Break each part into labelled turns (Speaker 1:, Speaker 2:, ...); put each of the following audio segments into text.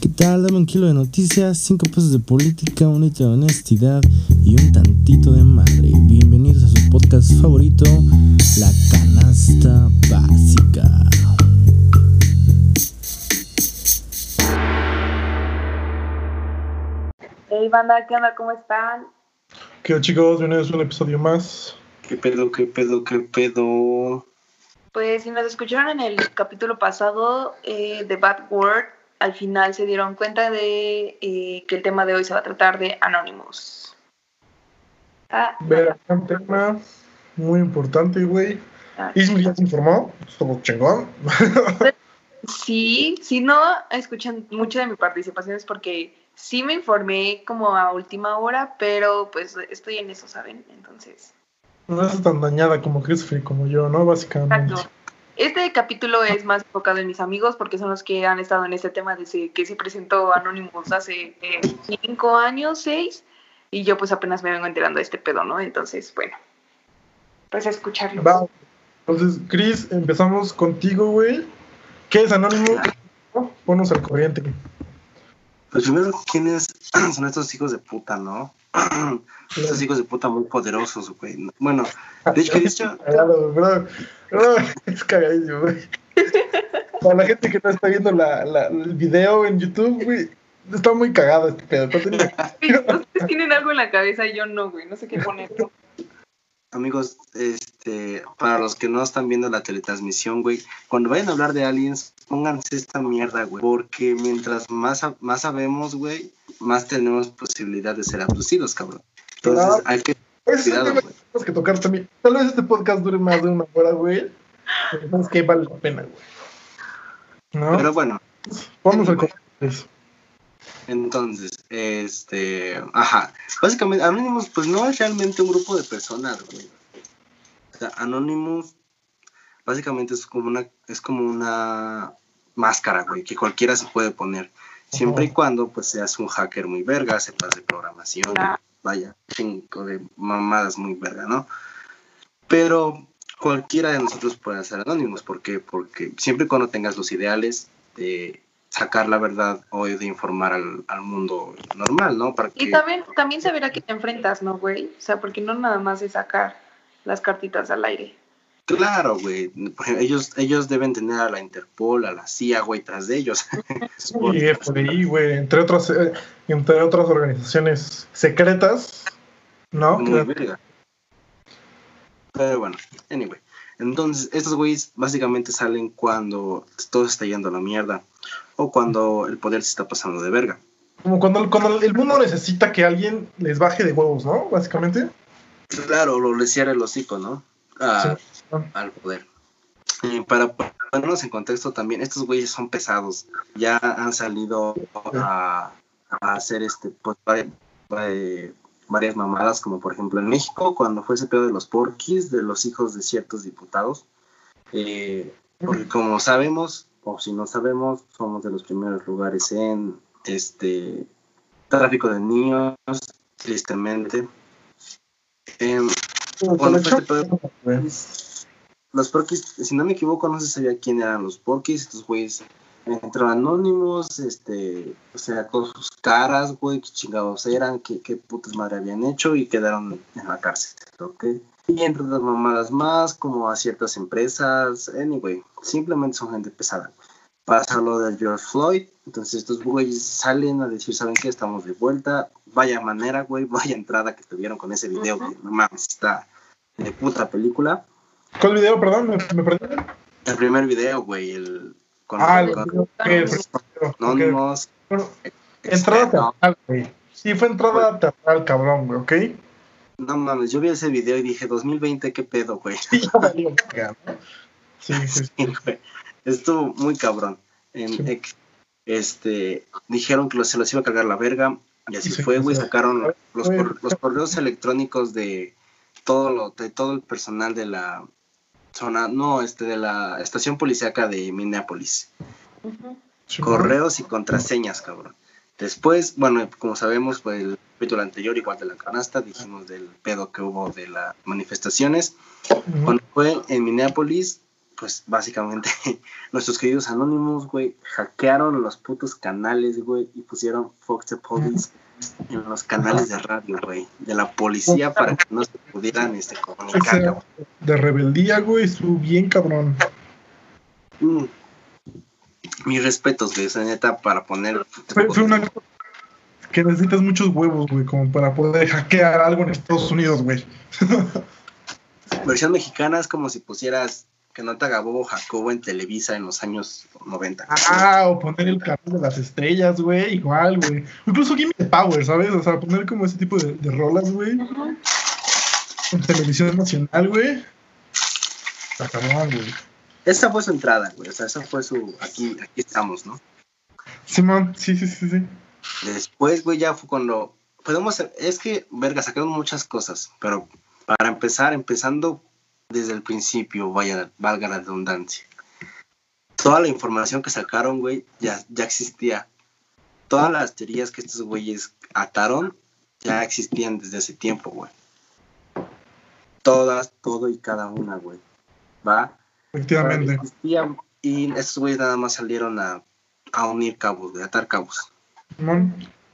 Speaker 1: ¿Qué tal? Dame un kilo de noticias, cinco pesos de política, un litro de honestidad y un tantito de madre. Bienvenidos a su podcast favorito, La Canasta Básica.
Speaker 2: Hey banda, ¿qué onda? ¿Cómo están?
Speaker 3: ¿Qué onda chicos? Bienvenidos a un episodio más.
Speaker 4: ¿Qué pedo, qué pedo, qué pedo?
Speaker 2: Pues si nos escucharon en el capítulo pasado eh, de Bad Word, al final se dieron cuenta de eh, que el tema de hoy se va a tratar de Anonymous.
Speaker 3: Ah, Ver, un tema muy importante, güey. Ah, Ismi ya se informó, estuvo chingón.
Speaker 2: sí, si no escuchan mucho de mi participación es porque sí me informé como a última hora, pero pues estoy en eso, ¿saben? Entonces...
Speaker 3: No es tan dañada como Christopher como yo, ¿no? Básicamente.
Speaker 2: Este capítulo es más enfocado en mis amigos porque son los que han estado en este tema desde que se presentó Anonymous hace eh, cinco años, seis, y yo pues apenas me vengo enterando de este pedo, ¿no? Entonces, bueno, pues a escucharlo.
Speaker 3: Va. Entonces, Chris, empezamos contigo, güey. ¿Qué es Anonymous? Ponos al corriente.
Speaker 4: Pues primero, ¿quiénes son estos hijos de puta, no? estos hijos de puta muy poderosos, güey. Bueno, de hecho, de hecho...
Speaker 3: es cagadísimo, güey. Para la gente que no está viendo la, la, el video en YouTube, güey, está muy cagado este pedo.
Speaker 2: Ustedes tienen algo en la cabeza y yo no, güey. No sé qué poner.
Speaker 4: Amigos, este, para los que no están viendo la teletransmisión, güey, cuando vayan a hablar de aliens, pónganse esta mierda, güey, porque mientras más, más sabemos, güey, más tenemos posibilidad de ser abducidos, cabrón. Entonces, hay que
Speaker 3: pues cuidado. Tenemos que tocar también. Tal vez este podcast dure más de una hora, güey. Pero es que vale la pena, güey.
Speaker 4: ¿No? Pero bueno.
Speaker 3: Vamos a
Speaker 4: eso. Entonces, este, ajá, básicamente Anonymous pues no es realmente un grupo de personas, güey. O sea, Anonymous básicamente es como una es como una máscara, güey, que cualquiera se puede poner, siempre y cuando pues seas un hacker muy verga, sepas de programación, vaya, cinco de mamadas muy verga, ¿no? Pero cualquiera de nosotros puede ser Anonymous, ¿por qué? Porque siempre y cuando tengas los ideales de sacar la verdad o de informar al, al mundo normal, ¿no?
Speaker 2: Para Y también, también saber a qué te enfrentas, ¿no, güey? O sea, porque no nada más es sacar las cartitas al aire.
Speaker 4: Claro, güey. Ellos, ellos deben tener a la Interpol, a la CIA, güey, tras de ellos.
Speaker 3: Sí, FBI, güey, entre otras, eh, entre otras organizaciones secretas, ¿no?
Speaker 4: Pero bueno, anyway. Entonces, estos güeyes básicamente salen cuando todo está yendo a la mierda o cuando el poder se está pasando de verga.
Speaker 3: Como cuando, cuando el mundo necesita que alguien les baje de huevos, ¿no? Básicamente.
Speaker 4: Claro, lo les cierra el hocico, ¿no? Al poder. Y para ponernos en contexto también, estos güeyes son pesados. Ya han salido a, hacer este, pues, varias mamadas, como por ejemplo en México, cuando fue ese pedo de los porquis, de los hijos de ciertos diputados. Eh, porque como sabemos, o si no sabemos, somos de los primeros lugares en este tráfico de niños, tristemente. Eh, los porquis, si no me equivoco, no se sabía quién eran los porquis, estos güeyes entraron anónimos, este, o sea, con sus caras, güey, qué chingados eran, qué, qué putas madre habían hecho y quedaron en la cárcel, ¿ok? Y entre otras mamadas más, como a ciertas empresas, anyway, simplemente son gente pesada. Pasa lo del George Floyd, entonces estos güeyes salen a decir, ¿saben qué? Estamos de vuelta, vaya manera, güey, vaya entrada que tuvieron con ese video, que no mames, está de puta película.
Speaker 3: ¿Cuál video, perdón? ¿Me, perdí?
Speaker 4: El primer video, güey, el...
Speaker 3: Con ah, el, video, entrada teatral, güey. Sí, fue entrada teatral, cabrón, güey, ¿ok?
Speaker 4: No mames, yo vi ese video y dije, 2020, ¿qué pedo, güey? Sí, sí, sí. güey. Estuvo muy cabrón. En este, dijeron que se los iba a cargar la verga y así fue, güey. Sacaron los, los correos electrónicos de todo lo, de todo el personal de la zona, no, este, de la estación policíaca de Minneapolis. Correos y contraseñas, cabrón. Después, bueno, como sabemos, fue el capítulo anterior, igual de la canasta, dijimos del pedo que hubo de las manifestaciones. Cuando fue en Minneapolis, pues básicamente nuestros queridos anónimos, güey, hackearon los putos canales, güey, y pusieron Fox the Police en los canales de radio, güey, de la policía para que no se pudieran este, comunicar.
Speaker 3: De rebeldía, güey, estuvo bien cabrón.
Speaker 4: Mm. Mis respetos, güey, esa neta, para poner...
Speaker 3: Fue, una que necesitas muchos huevos, güey, como para poder hackear algo en Estados Unidos, güey.
Speaker 4: Versión mexicana es como si pusieras que no te haga bobo Jacobo en Televisa en los años 90.
Speaker 3: Ah, o poner el canal de las estrellas, güey, igual, güey. Incluso Gimme the Power, ¿sabes? O sea, poner como ese tipo de, rolas, güey. En televisión nacional, güey. Cabrón, güey.
Speaker 4: Esa fue su entrada, güey. O sea, esa fue su. Aquí, aquí estamos, ¿no?
Speaker 3: Simón, sí, sí, sí, sí.
Speaker 4: Después, güey, ya fue cuando. Podemos. Es que, verga, sacaron muchas cosas. Pero para empezar, empezando desde el principio, vaya, valga la redundancia. Toda la información que sacaron, güey, ya, ya existía. Todas las teorías que estos güeyes ataron ya existían desde ese tiempo, güey. Todas, todo y cada una, güey. ¿Va?
Speaker 3: Efectivamente.
Speaker 4: y estos güeyes nada más salieron a, a unir cabos, de atar cabos.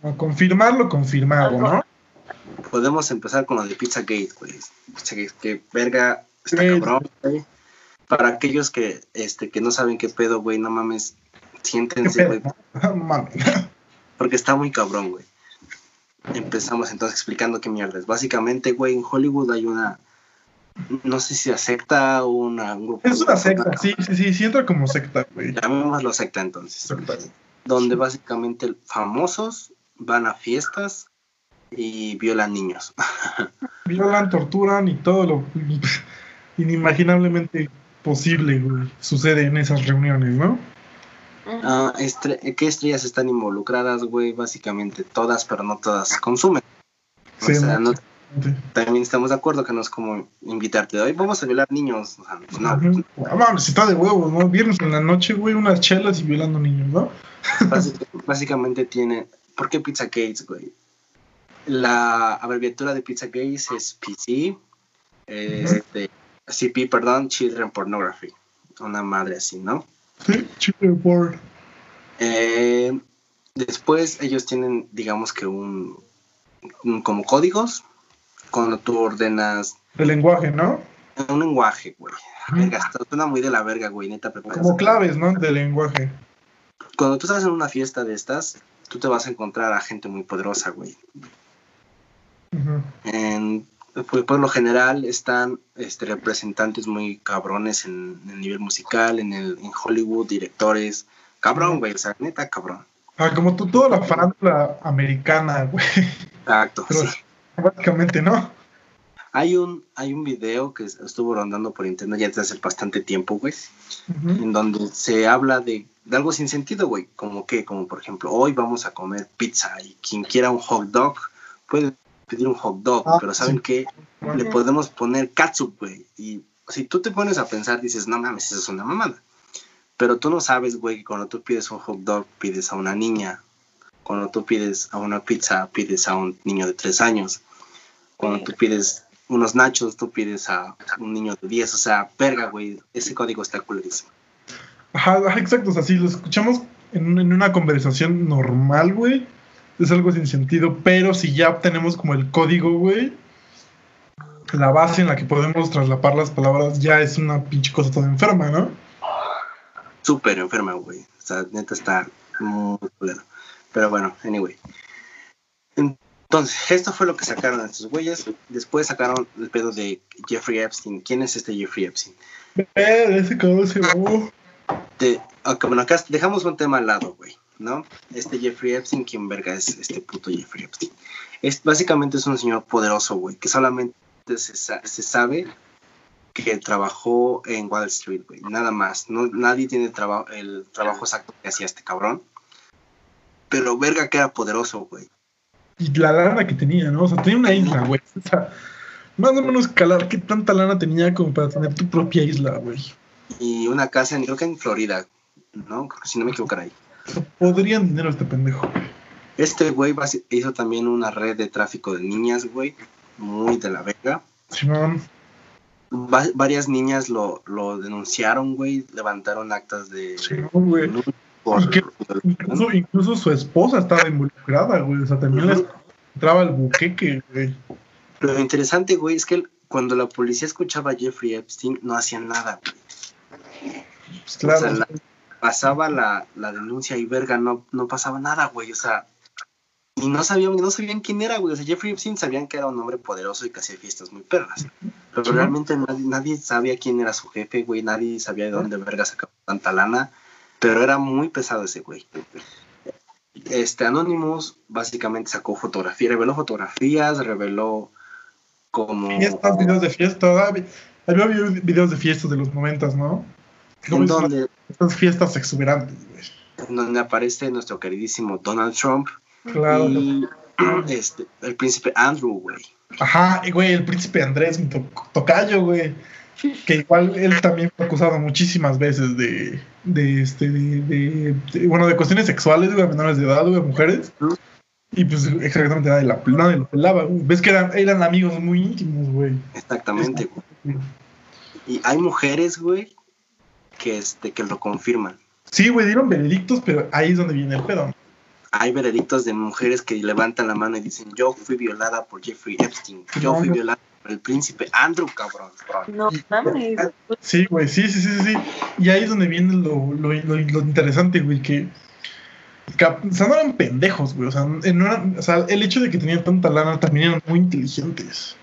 Speaker 3: A confirmarlo, confirmado, ¿no?
Speaker 4: Podemos empezar con lo de Pizzagate, güey. Pizzagate, que verga Está cabrón, güey. Para aquellos que, este, que no saben qué pedo, güey, no mames, siéntense, güey. Porque está muy cabrón, güey. Empezamos entonces explicando qué mierda es. Básicamente, güey, en Hollywood hay una. No sé si secta o una, un
Speaker 3: grupo. Es una secta, sí, sí, sí, sí entra como secta, güey.
Speaker 4: Llamémoslo secta entonces. Donde básicamente famosos van a fiestas y violan niños.
Speaker 3: violan, torturan y todo lo inimaginablemente posible, sucede en esas reuniones, ¿no?
Speaker 4: Ah, ¿Qué estrellas están involucradas, güey? Básicamente todas, pero no todas consumen. o sea, no, también estamos de acuerdo que no es como invitarte. Hoy vamos a violar niños. O sea, no.
Speaker 3: Ah, si está de huevos, ¿no? Viernes en la noche, güey, unas chelas y violando niños, ¿no?
Speaker 4: básicamente tiene. ¿Por qué Pizza Gates, güey? La abreviatura de Pizza Gates es PC. Este. CP, perdón, Children Pornography. Una madre así, ¿no?
Speaker 3: Sí, Children Porn.
Speaker 4: Eh, después ellos tienen, digamos que un, como códigos cuando tú ordenas.
Speaker 3: El lenguaje, ¿no?
Speaker 4: Un lenguaje, güey. Verga, suena muy de la verga, güey, neta.
Speaker 3: Como claves, ¿no? De lenguaje.
Speaker 4: Cuando tú estás en una fiesta de estas, tú te vas a encontrar a gente muy poderosa, güey. en, pues, por lo general están este, representantes muy cabrones en, el nivel musical, en, el, en Hollywood, directores. Cabrón, güey, o sea, neta, cabrón.
Speaker 3: Ah, como tú, toda la farándula americana, güey.
Speaker 4: Exacto, sí.
Speaker 3: Básicamente, ¿no?
Speaker 4: Hay un, hay un video que estuvo rondando por internet ya desde hace bastante tiempo, güey, en donde se habla de, de, algo sin sentido, güey, como que, como por ejemplo, hoy vamos a comer pizza y quien quiera un hot dog puede pedir un hot dog, ah, pero ¿saben qué? Le podemos poner katsup, güey. Y si tú te pones a pensar, dices, no mames, eso es una mamada. Pero tú no sabes, güey, que cuando tú pides un hot dog, pides a una niña. Cuando tú pides a una pizza, pides a un niño de tres años. Cuando tú pides unos nachos, tú pides a un niño de diez. O sea, verga, güey, ese código está culerísimo.
Speaker 3: Ajá, exacto. O sea, si lo escuchamos en, en una conversación normal, güey, es algo sin sentido, pero si ya tenemos como el código, güey, la base en la que podemos traslapar las palabras ya es una pinche cosa toda enferma, ¿no?
Speaker 4: Súper enferma, güey. O sea, neta está muy culero. Pero bueno, anyway. Entonces, esto fue lo que sacaron estos güeyes. Después sacaron el pedo de Jeffrey Epstein. ¿Quién es este Jeffrey Epstein?
Speaker 3: ese cabrón se
Speaker 4: bueno, acá dejamos un tema al lado, güey. ¿no? Este Jeffrey Epstein, ¿quién verga es este puto Jeffrey Epstein? Es, básicamente es un señor poderoso, güey, que solamente se, se, sabe que trabajó en Wall Street, güey, nada más. No, nadie tiene el trabajo exacto que hacía este cabrón. Pero verga que era poderoso, güey.
Speaker 3: Y la lana que tenía, ¿no? O sea, tenía una isla, güey. O sea, más o menos calar qué tanta lana tenía como para tener tu propia isla, güey.
Speaker 4: Y una casa, en, creo que en Florida, ¿no? Si no me equivoco ahí.
Speaker 3: Podrían dinero este pendejo.
Speaker 4: Este güey hizo también una red de tráfico de niñas, güey. Muy de la verga. va- varias niñas lo, lo denunciaron, güey, levantaron actas de...
Speaker 3: Sí, güey.
Speaker 4: Por-
Speaker 3: Y que- Incluso, incluso su esposa estaba involucrada, güey. O sea, también entraba el buqueque, güey.
Speaker 4: Lo interesante, güey, es que cuando la policía escuchaba a Jeffrey Epstein, no hacían nada, güey.
Speaker 3: Pues claro.
Speaker 4: O sea, la- pasaba la, la denuncia y verga, no, no pasaba nada, güey. O sea, y no sabían, no sabían quién era, güey. O sea, Jeffrey Epstein sabían que era un hombre poderoso y que hacía fiestas muy perras. Pero realmente nadie, nadie sabía quién era su jefe, güey. Nadie sabía de dónde verga sacaba tanta lana. Pero era muy pesado ese güey. Este Anonymous básicamente sacó fotografías, reveló fotografías, reveló como...
Speaker 3: Fiestas, videos de fiesta. Había había videos de fiestas de los momentos, ¿no? ¿Cómo
Speaker 4: en donde,
Speaker 3: Estas fiestas exuberantes, güey.
Speaker 4: en donde aparece nuestro queridísimo Donald Trump
Speaker 3: Claro.
Speaker 4: y este, el príncipe Andrew, güey.
Speaker 3: Ajá, y, güey, el príncipe Andrés, mi to- tocayo, güey. Que igual él también fue acusado muchísimas veces de, de este, de, de- de- bueno, de cuestiones sexuales, güey, a menores de edad, güey, a mujeres. Y pues exactamente nadie, la, nadie lo pelaba, güey. Ves que eran, eran amigos muy íntimos, güey.
Speaker 4: Exactamente, güey. Y hay mujeres, güey, que, este, que lo confirman.
Speaker 3: Sí, güey, dieron veredictos, pero ahí es donde viene el pedo.
Speaker 4: Hay veredictos de mujeres que levantan la mano y dicen, yo fui violada por Jeffrey Epstein. Yo fui violada el príncipe Andrew, cabrón.
Speaker 2: No mames.
Speaker 3: Sí, güey, sí, sí, sí, sí, sí. Y ahí es donde viene lo, lo, lo, lo interesante, güey, que, que, o sea, no eran pendejos, güey, o sea, no eran, o sea, el hecho de que tenían tanta lana también eran muy inteligentes.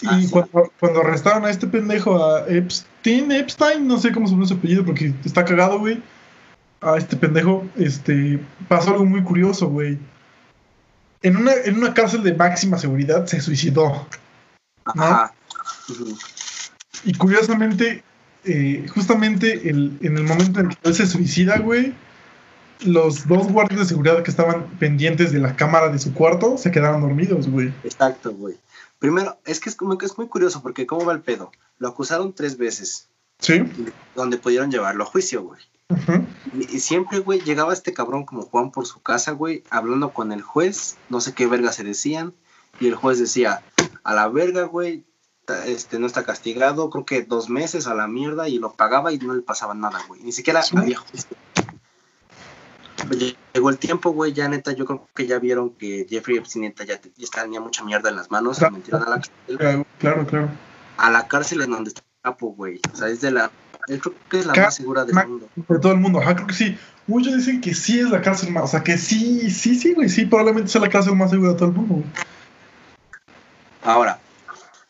Speaker 3: Y
Speaker 4: Ah, sí.
Speaker 3: cuando, cuando arrestaron a este pendejo, a Epstein, Epstein, no sé cómo se pronuncia su apellido porque está cagado, güey, a este pendejo, este, pasó algo muy curioso, güey. En una, en una cárcel de máxima seguridad se suicidó.
Speaker 4: Ajá.
Speaker 3: Y curiosamente, eh, justamente el- en el momento en que él se suicida, güey, los dos guardias de seguridad que estaban pendientes de la cámara de su cuarto se quedaron dormidos, güey.
Speaker 4: Exacto, güey. Primero, es que es como que es muy curioso porque ¿cómo va el pedo? Lo acusaron tres veces,
Speaker 3: Sí.
Speaker 4: donde pudieron llevarlo a juicio, güey. Y siempre, güey, llegaba este cabrón como Juan por su casa, güey, hablando con el juez, no sé qué verga se decían, y el juez decía, a la verga, güey, este no está castigado, creo que dos meses a la mierda, y lo pagaba y no le pasaba nada, güey. Ni siquiera
Speaker 3: Sí.
Speaker 4: había juicio. Llegó el tiempo, güey, ya neta, yo creo que ya vieron que Jeffrey Epstein neta ya, te- ya tenía mucha mierda en las manos,
Speaker 3: Claro.
Speaker 4: metieron a la cárcel,
Speaker 3: Claro, Claro, claro.
Speaker 4: a la cárcel en donde está el capo, güey. O sea, es de la, yo creo que es la más segura del mundo.
Speaker 3: De todo el mundo, ajá, creo que sí. Muchos dicen que sí es la cárcel más, o sea, que sí, sí, sí, güey, sí, probablemente sea la cárcel más segura de todo el mundo, güey.
Speaker 4: Ahora,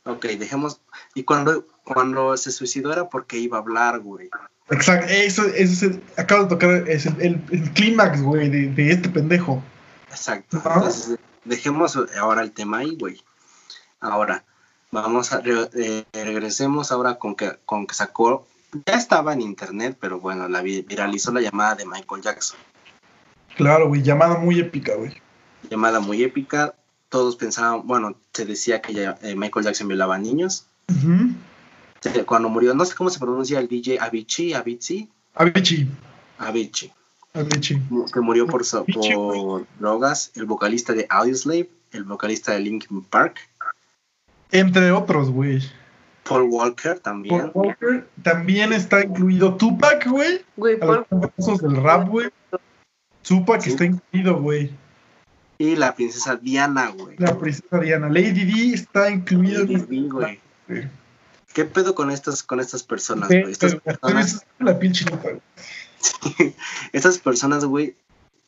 Speaker 4: ok, dejemos. Y cuando, cuando se suicidó era porque iba a hablar, güey.
Speaker 3: Exacto, eso, eso es el- acabo de tocar, es el, el, el clímax, güey, de, de este pendejo.
Speaker 4: Exacto. Entonces, dejemos ahora el tema ahí, güey. Ahora, vamos a. re- eh, regresemos ahora con que, con que sacó. Ya estaba en internet, pero bueno, la vi- viralizó la llamada de Michael Jackson.
Speaker 3: Claro, güey, llamada muy épica, güey.
Speaker 4: Llamada muy épica. Todos pensaban, bueno, se decía que ya, eh, Michael Jackson violaba a niños. Se- Cuando murió, no sé cómo se pronuncia el DJ Avicii, Avicii,
Speaker 3: Avicii,
Speaker 4: Avicii.
Speaker 3: Avicii.
Speaker 4: que murió por, so- por drogas, el vocalista de Audioslave, el vocalista de Linkin Park,
Speaker 3: Entre otros, güey.
Speaker 4: Paul Walker también,
Speaker 3: Paul Walker también está incluido Tupac, güey.
Speaker 2: Güey,
Speaker 3: A los del rap, güey. Tupac
Speaker 4: Sí.
Speaker 3: está incluido, güey.
Speaker 4: Y la princesa Diana, güey.
Speaker 3: La princesa Diana. Lady D está incluida.
Speaker 4: Lady Di, güey.
Speaker 3: güey.
Speaker 4: ¿Qué pedo con estas, con estas personas,
Speaker 3: Sí,
Speaker 4: güey? Estas personas,
Speaker 3: la
Speaker 4: estas personas, güey,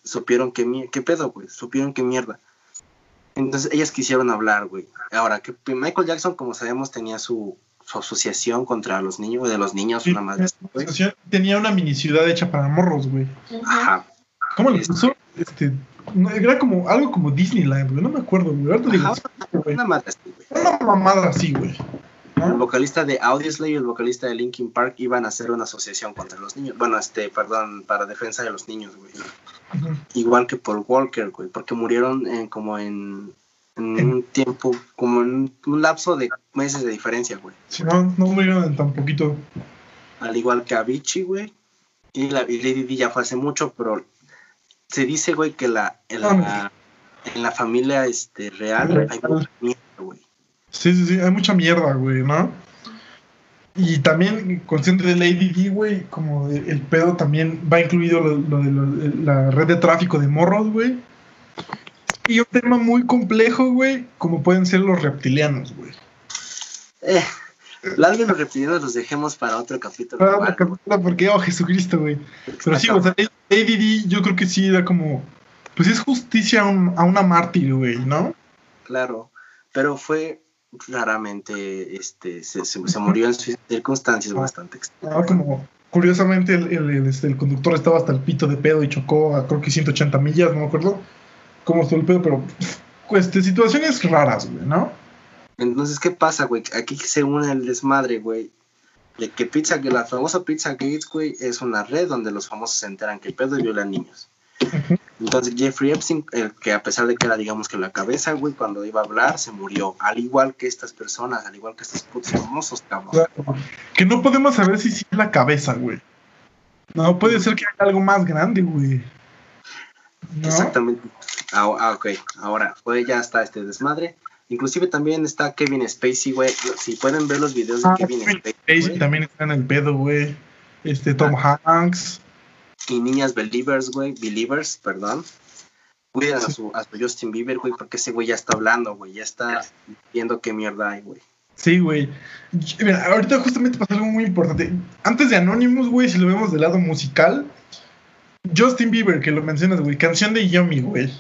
Speaker 4: supieron que mi- qué pedo, güey, supieron qué mierda. Entonces ellas quisieron hablar, güey. Ahora, que Michael Jackson, como sabemos, tenía su, su asociación contra los niños, de los niños,
Speaker 3: Sí,
Speaker 4: una güey.
Speaker 3: Tenía una mini ciudad hecha para morros, güey.
Speaker 4: Ajá.
Speaker 3: ¿Cómo le puso? Este, no, era como algo como Disneyland, güey. No me acuerdo, güey.
Speaker 4: Ajá,
Speaker 3: güey.
Speaker 4: Una madre así, güey.
Speaker 3: Una mamada así, güey.
Speaker 4: El vocalista de Audioslave y el vocalista de Linkin Park iban a hacer una asociación contra los niños. Bueno, este, perdón, para defensa de los niños, güey. Igual que Paul Walker, güey, porque murieron en, como en, en un tiempo, como en un lapso de meses de diferencia, güey.
Speaker 3: Si no, no murieron en tan poquito.
Speaker 4: Al igual que Avicii, güey. Y, la, y Lady Di ya fue hace mucho, pero se dice, güey, que la, en, la, en la familia este, real hay mucha mierda, güey.
Speaker 3: Sí, sí, sí. Hay mucha mierda, güey, ¿no? Y también, consciente de Lady D, güey, como el pedo también va incluido lo, lo de lo- la red de tráfico de morros, güey. Y un tema muy complejo, güey, como pueden ser los reptilianos, güey.
Speaker 4: Eh, la de los reptilianos los dejemos para otro capítulo.
Speaker 3: Para la captura, porque, oh, Jesucristo, güey. Pero sí, o sea, Lady D, yo creo que sí era como, pues es justicia a, un- a una mártir, güey, ¿no?
Speaker 4: Claro, pero fue raramente, este, se, se- se murió en circunstancias bastante extremas.
Speaker 3: Ah, como, curiosamente, el, el- el, este, el conductor estaba hasta el pito de pedo y chocó a creo que 180 millas, no me acuerdo cómo estuvo el pedo, pero pues, de situaciones raras, güey, ¿no?
Speaker 4: Entonces, ¿qué pasa, güey? Aquí se une el desmadre, güey. De que Pizza, que la famosa Pizza Gates, güey, es una red donde los famosos se enteran que el pedo viola niños. Entonces, Jeffrey Epstein, el que a pesar de que era, digamos, que la cabeza, güey, cuando iba a hablar, se murió. Al igual que estas personas, al igual que estos putos famosos, cabrón.
Speaker 3: Claro. Que no podemos saber si sí es la cabeza, güey. No, puede ser que haya algo más grande, güey. ¿No?
Speaker 4: Exactamente. Ah, ah, ok. Ahora, pues ya está este desmadre. Inclusive también está Kevin Spacey, güey. Si pueden ver los videos de
Speaker 3: Ah,
Speaker 4: Kevin
Speaker 3: Kevin
Speaker 4: Spacey,
Speaker 3: también está en el pedo, güey. Este, Tom Hanks.
Speaker 4: y niñas believers, güey, believers, perdón. Cuidan a su, a su Justin Bieber, güey, porque ese güey ya está hablando, güey, ya está viendo qué mierda hay, güey.
Speaker 3: Sí, güey. Mira, ahorita justamente pasó algo muy importante. Antes de Anonymous, güey, si lo vemos del lado musical, Justin Bieber, que lo mencionas, güey, canción de Yummy, güey.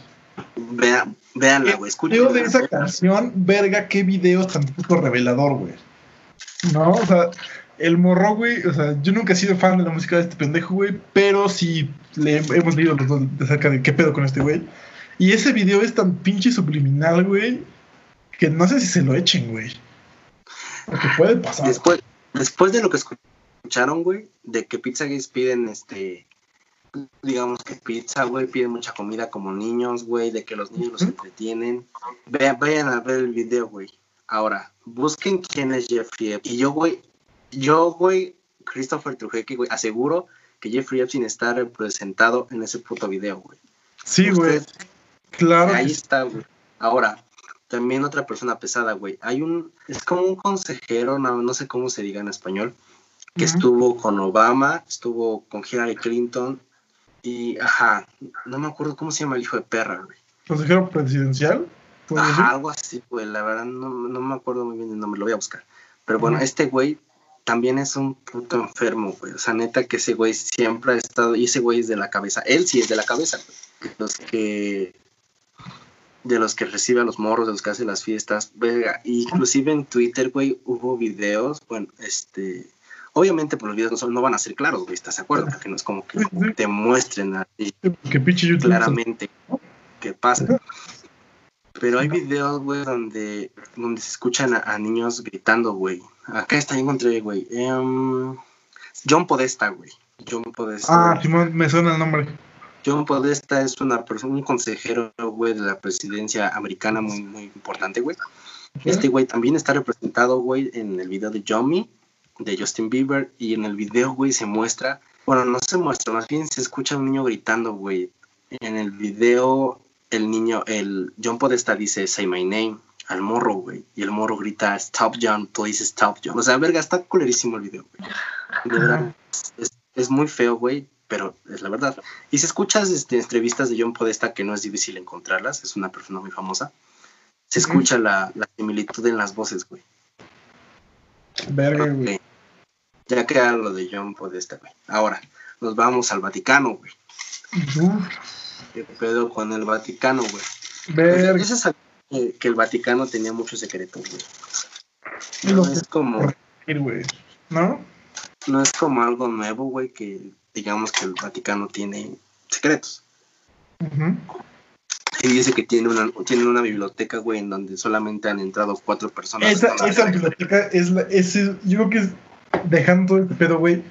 Speaker 4: Vean, véanla, güey, escuchen.
Speaker 3: de esa canción, verga, qué video tan puto revelador, güey. No, o sea, el morro, güey, o sea, yo nunca he sido fan de la música de este pendejo, güey, pero sí le hemos leído los dos de acerca de qué pedo con este güey. Y ese video es tan pinche subliminal, güey, que no sé si se lo echen, güey. Porque puede pasar.
Speaker 4: Después, después de lo que escucharon, güey, de que Pizza Gays piden, este, digamos que pizza, güey, piden mucha comida como niños, güey, de que los niños los entretienen. Vean, vayan a ver el video, güey. Ahora, busquen quién es Jeffrey Epstein. Y yo, güey, yo, güey, Christopher Trujillo, güey, aseguro que Jeffrey Epstein está representado en ese puto video, güey.
Speaker 3: Sí, güey. Claro.
Speaker 4: Ahí está, güey. Ahora, también otra persona pesada, güey. Hay un, es como un consejero, no, no sé cómo se diga en español, que estuvo con Obama, estuvo con Hillary Clinton y, ajá, no me acuerdo cómo se llama el hijo de perra, güey.
Speaker 3: Consejero presidencial.
Speaker 4: Ajá, algo así, güey. La verdad no, no me acuerdo muy bien el nombre, lo voy a buscar. Pero bueno, este güey también es un puto enfermo, güey. O sea, neta que ese güey siempre ha estado, y ese güey es de la cabeza. Él sí es de la cabeza, güey. Los que de los que recibe a los morros, de los que hace las fiestas, verga. Inclusive en Twitter, güey, hubo videos, bueno, este, obviamente por los videos no, son- no van a ser claros, güey, ¿estás de acuerdo? Porque no es como que te muestren así
Speaker 3: Que
Speaker 4: claramente qué pasa. Pero hay videos, güey, donde, donde se escuchan a, a niños gritando, güey. Acá está, ya encontré, güey. Em, John Podesta, güey. John Podesta.
Speaker 3: Ah. Simón, me suena el nombre.
Speaker 4: John Podesta es una persona, un consejero, güey, de la presidencia americana muy, muy importante, güey. Este güey también está representado, güey, en el video de Yomi, de Justin Bieber, y en el video, güey, se muestra, bueno, no se muestra, más bien se escucha a un niño gritando, güey. En el video, el niño, el John Podesta dice, say my name, al morro, güey, y el morro grita, stop John, please stop John. O sea, verga, está culerísimo el video, güey. De verdad, es, es muy feo, güey, pero es la verdad. Y si escuchas este, entrevistas de John Podesta, que no es difícil encontrarlas, es una persona muy famosa, se escucha la, la similitud en las voces, güey.
Speaker 3: Verga, güey.
Speaker 4: Ya queda lo de John Podesta, güey. Ahora, nos vamos al Vaticano, güey.
Speaker 3: Uf,
Speaker 4: ¿Qué pedo con el Vaticano, güey? Pues,
Speaker 3: verga.
Speaker 4: saber que, que el Vaticano tenía muchos secretos, güey. No es como,
Speaker 3: güey. ¿No?
Speaker 4: no es como algo nuevo, güey, que digamos que el Vaticano tiene secretos. Y dice que tiene una, tiene una biblioteca, güey, en donde solamente han entrado cuatro personas.
Speaker 3: Esa, esa biblioteca es la. ese- yo creo que es dejando todo este pedo, güey.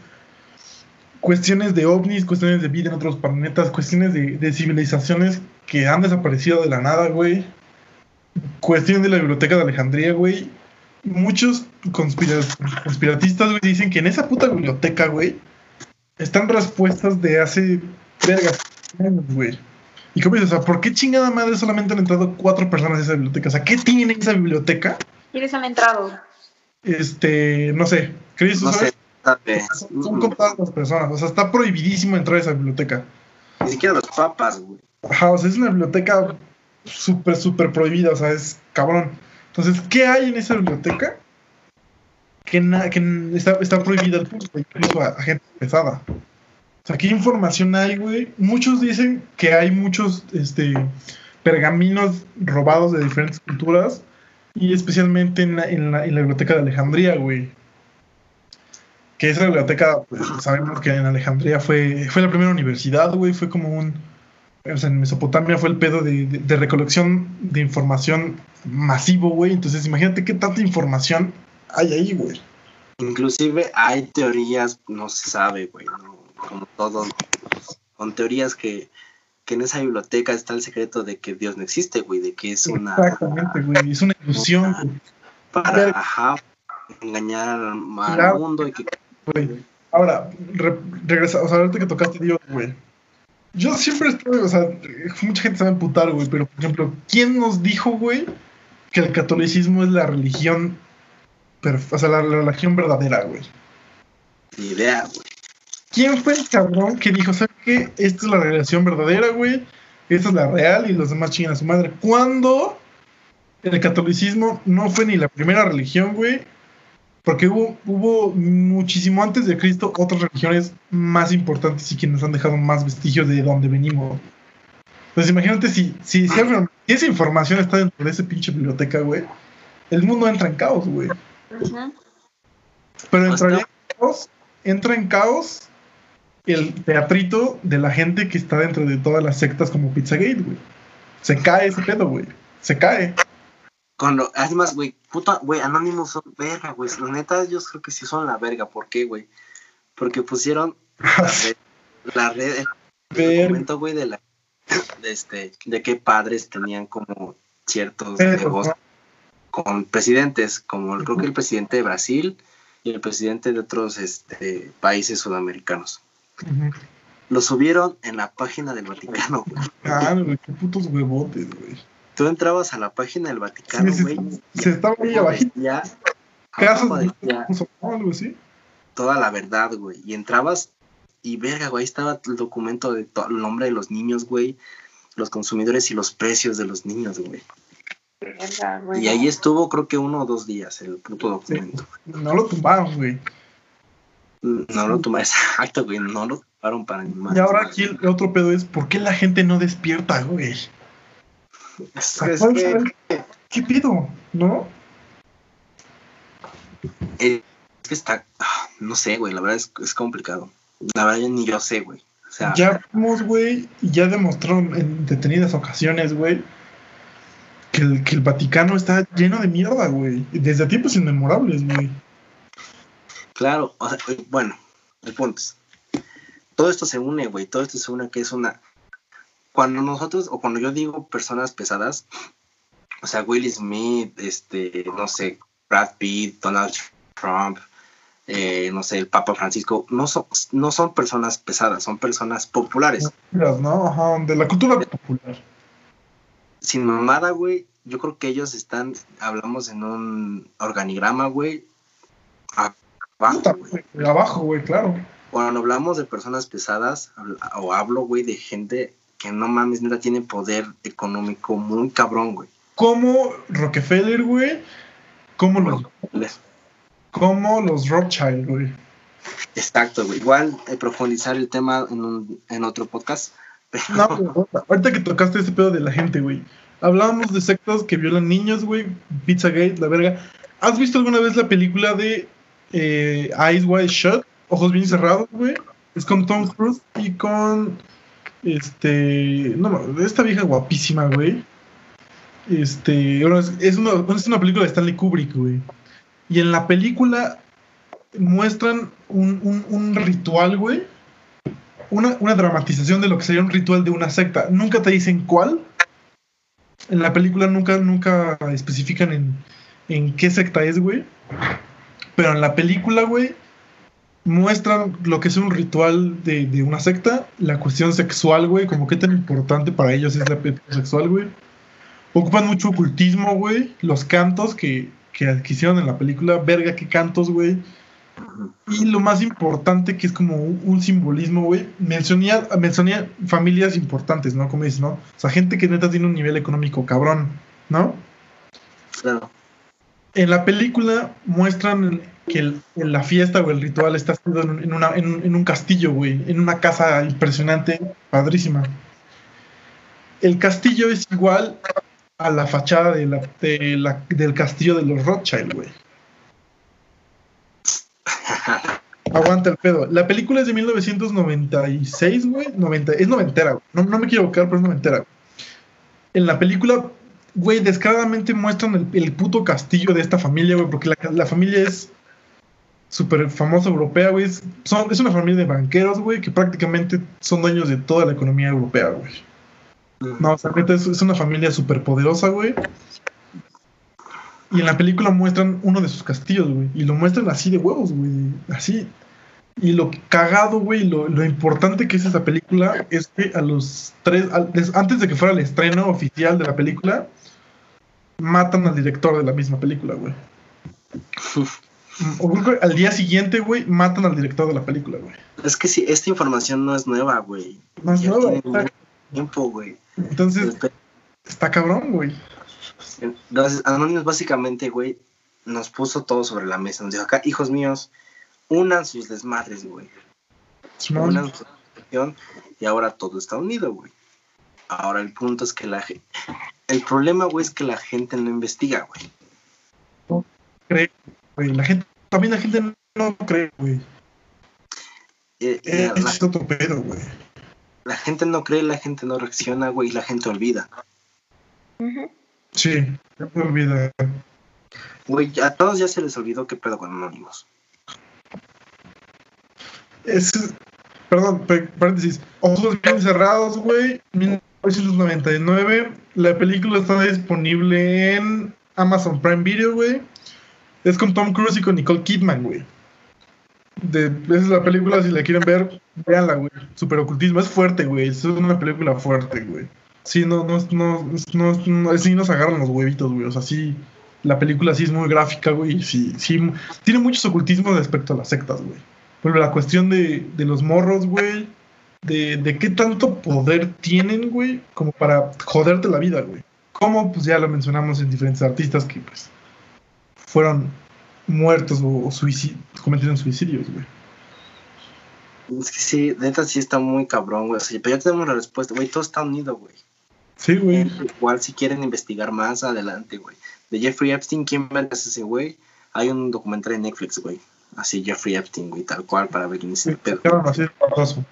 Speaker 3: Cuestiones de ovnis, cuestiones de vida en otros planetas, cuestiones de, de civilizaciones que han desaparecido de la nada, güey. Cuestión de la biblioteca de Alejandría, güey. Muchos conspira- conspiratistas, güey, dicen que en esa puta biblioteca, güey, están respuestas de hace vergas güey. Y cómo dices, o sea, ¿por qué chingada madre solamente han entrado cuatro personas a esa biblioteca? O sea, ¿qué tiene esa biblioteca?
Speaker 2: ¿Quiénes han entrado?
Speaker 3: este, no sé, Cristo,
Speaker 4: No
Speaker 3: ¿sabes?
Speaker 4: sé, sabe.
Speaker 3: Son, son contadas las personas, o sea, está prohibidísimo entrar a esa biblioteca.
Speaker 4: Ni siquiera los papas, güey.
Speaker 3: Ajá, o sea, es una biblioteca súper, súper prohibida, o sea, es cabrón. Entonces, ¿qué hay en esa biblioteca? Que, na- que está, está prohibida al público, incluso a, a gente pesada. O sea, ¿qué información hay, güey? Muchos dicen que hay muchos este, pergaminos robados de diferentes culturas y especialmente en la, en la, en la biblioteca de Alejandría, güey. Que esa biblioteca, pues, sabemos que en Alejandría fue, fue la primera universidad, güey, fue como un, o sea, en Mesopotamia fue el pedo de, de- de recolección de información masivo, güey. Entonces, imagínate qué tanta información hay ahí, güey.
Speaker 4: Inclusive hay teorías, no se sabe, güey, ¿no? Como todo, con teorías que, que en esa biblioteca está el secreto de que Dios no existe, güey, de que es una...
Speaker 3: Exactamente, güey. Es una ilusión.
Speaker 4: Para, ajá, engañar al,
Speaker 3: Claro.
Speaker 4: mundo y que...
Speaker 3: güey. Ahora, re- regresa, o sea, ahorita que tocaste Dios, güey. Yo siempre estoy, o sea, mucha gente se va a emputar, güey, pero por ejemplo, ¿quién nos dijo, güey, que el catolicismo es la religión, o sea, la, la religión verdadera, güey?
Speaker 4: Ni idea, güey.
Speaker 3: ¿Quién fue el cabrón que dijo, ¿sabes qué? Esta es la relación verdadera, güey. Esta es la real y los demás chingan a su madre. ¿Cuándo el catolicismo no fue ni la primera religión, güey? Porque hubo, hubo muchísimo antes de Cristo otras religiones más importantes y que nos han dejado más vestigios de dónde venimos. Pues imagínate si, si, esa información está dentro de esa pinche biblioteca, güey. El mundo entra en caos, güey.
Speaker 2: Ujú.
Speaker 3: Pero
Speaker 4: Hasta-
Speaker 3: entraría en caos, entra en caos el teatrito de la gente que está dentro de todas las sectas como Pizzagate, güey. Se cae ese pedo, güey. Se cae.
Speaker 4: Cuando, además, güey, puta, güey, Anonymous son verga, güey. La neta, yo creo que sí son la verga. ¿Por qué, güey? Porque pusieron la red, la red el documento, güey, de la, de este, de qué padres tenían como ciertos
Speaker 3: Pero,
Speaker 4: negocios con presidentes, como el- creo que el presidente de Brasil y el presidente de otros este, países sudamericanos. Lo subieron en la página del Vaticano, güey.
Speaker 3: Ah, güey, qué putos huevotes, güey.
Speaker 4: Tú entrabas a la página del Vaticano,
Speaker 3: Sí,
Speaker 4: güey.
Speaker 3: Se estaba ahí abajito.
Speaker 4: Ya,
Speaker 3: así.
Speaker 4: toda la verdad, güey. Y entrabas y verga, güey, ahí estaba el documento de todo el nombre de los niños, güey, los consumidores y los precios de los niños, güey.
Speaker 2: Verga, güey.
Speaker 4: Y ahí estuvo creo que uno o dos días el puto documento.
Speaker 3: No lo tumbaron, güey.
Speaker 4: No lo tomaron, exacto, güey, no lo tomaron para ni más.
Speaker 3: Y ahora aquí el otro pedo es, ¿por qué la gente no despierta, güey?
Speaker 4: Es,
Speaker 3: O sea,
Speaker 4: es
Speaker 3: ¿cuál
Speaker 4: que,
Speaker 3: ¿Qué pedo? ¿No?
Speaker 4: es que está, ah, no sé, güey, la verdad es, es complicado. La verdad ni yo sé, güey. O sea,
Speaker 3: Ya vimos, güey, ya demostraron en detenidas ocasiones, güey, que el, que el Vaticano está lleno de mierda, güey. Desde tiempos inmemorables, güey.
Speaker 4: Claro, o sea, eh, bueno, el punto es, todo esto se une, güey, todo esto se une que es una, cuando nosotros, o cuando yo digo personas pesadas, o sea, Will Smith, este, no sé, Brad Pitt, Donald Trump, eh, no sé, el Papa Francisco, no son, no son personas pesadas, son personas populares.
Speaker 3: ¿no? Ajá, de la cultura popular.
Speaker 4: Sin mamada, güey, yo creo que ellos están, hablamos en un organigrama, güey, abajo,
Speaker 3: Puta,
Speaker 4: güey.
Speaker 3: Abajo, güey, claro.
Speaker 4: Cuando hablamos de personas pesadas, o hablo, güey, de gente que no mames, neta, tiene poder económico muy cabrón, güey.
Speaker 3: Como Rockefeller, güey. Como los, como los Rothschild, güey.
Speaker 4: Exacto, güey. Igual eh, profundizar el tema en, un, en otro podcast.
Speaker 3: No, güey, ahorita que tocaste ese pedo de la gente, güey. Hablábamos de sectas que violan niños, güey. Pizzagate, la verga. ¿Has visto alguna vez la película de eh, Eyes Wide Shut? Ojos bien cerrados, güey. Es con Tom Cruise y con. Este. No, esta vieja guapísima, güey. Este. Es, es una, es una película de Stanley Kubrick, güey. Y en la película muestran un, un, un ritual, güey una, una dramatización de lo que sería un ritual de una secta. Nunca te dicen cuál. En la película nunca, nunca especifican en, en qué secta es, güey. Pero en la película, güey, muestran lo que es un ritual de, de una secta, la cuestión sexual, güey, como qué tan importante para ellos es la cuestión sexual, güey. Ocupan mucho ocultismo, güey, los cantos que que, en la película, verga, qué cantos, güey. Y lo más importante, que es como un, simbolismo, güey, mencioné, mencioné familias importantes, ¿no? Como dices, ¿no? O sea, gente que neta tiene un nivel económico cabrón, ¿no?
Speaker 4: Claro.
Speaker 3: En la película muestran que el- la fiesta o el ritual está haciendo en, en una, en, en un castillo, güey, en una casa impresionante, padrísima. El castillo es igual a la fachada de la, de la- del castillo de los Rothschild, güey. Aguanta el pedo. La película es de 1996, güey. 90, es noventera, güey. No, no me quiero equivocar, pero es noventera. güey. En la película, güey, descaradamente muestran el, puto castillo de esta familia, güey, porque la, la familia es súper famosa europea, güey. Es, son- es una familia de banqueros, güey, que prácticamente son dueños de toda la economía europea, güey. No, o sea, es, una familia súper poderosa, güey. Y en la película muestran uno de sus castillos, güey. Y lo muestran así de huevos, güey. Así. Y lo cagado, güey, lo, importante que es esa película es que a los tres, antes de que fuera el estreno oficial de la película, matan al director de la misma película, güey. O creo que al día siguiente, güey, matan al director de la película, güey.
Speaker 4: Es que sí, esta información no es nueva, güey.
Speaker 3: No es
Speaker 4: Ya
Speaker 3: nueva, está-
Speaker 4: tiempo, güey.
Speaker 3: Entonces, está cabrón, güey.
Speaker 4: Entonces, Anonymous básicamente, güey, nos puso todo sobre la mesa. Nos dijo acá, hijos míos, unan sus desmadres, güey. Unan su y ahora todo está unido, güey. Ahora el punto es que la gente... El problema, güey, es que la gente no investiga, güey.
Speaker 3: cree, güey. La gente, también la gente no cree, güey.
Speaker 4: Eh,
Speaker 3: Es
Speaker 4: la,
Speaker 3: otro pedo, güey.
Speaker 4: la gente no cree, la gente no reacciona, güey, y la gente olvida.
Speaker 2: Ujú.
Speaker 3: Sí, no me olvida.
Speaker 4: Güey, a todos ya se les olvidó qué pedo con Anonymous.
Speaker 3: Es, perdón, pe- paréntesis. Ojos bien cerrados, güey. 1999. La película está disponible en Amazon Prime Video, güey. Es con Tom Cruise y con Nicole Kidman, güey. Esa es la película, si la quieren ver, véanla, güey. Super ocultismo. Es fuerte, güey. Es una película fuerte, güey. Sí, no, no, no, no, no, sí nos agarran los huevitos, güey. O sea, sí, la película sí es muy gráfica, güey. Sí, sí, tiene muchos ocultismos respecto a las sectas, güey. Pero la cuestión de, de los morros, güey. De, de qué tanto poder tienen, güey, como para joderte la vida, güey. Como, pues ya lo mencionamos en diferentes artistas que, pues, fueron muertos o, o suicid- cometieron suicidios, güey.
Speaker 4: Es que sí, neta sí está muy cabrón, güey. O sea, pero ya tenemos la respuesta, güey, todo está unido, güey.
Speaker 3: Sí, güey.
Speaker 4: Igual si quieren investigar más adelante, güey. De Jeffrey Epstein, ¿quién verga es ese güey? Hay un documental en Netflix, güey. Así, Jeffrey Epstein, güey, tal cual, para ver quién es el pedo.
Speaker 3: Sacaron así de putazo.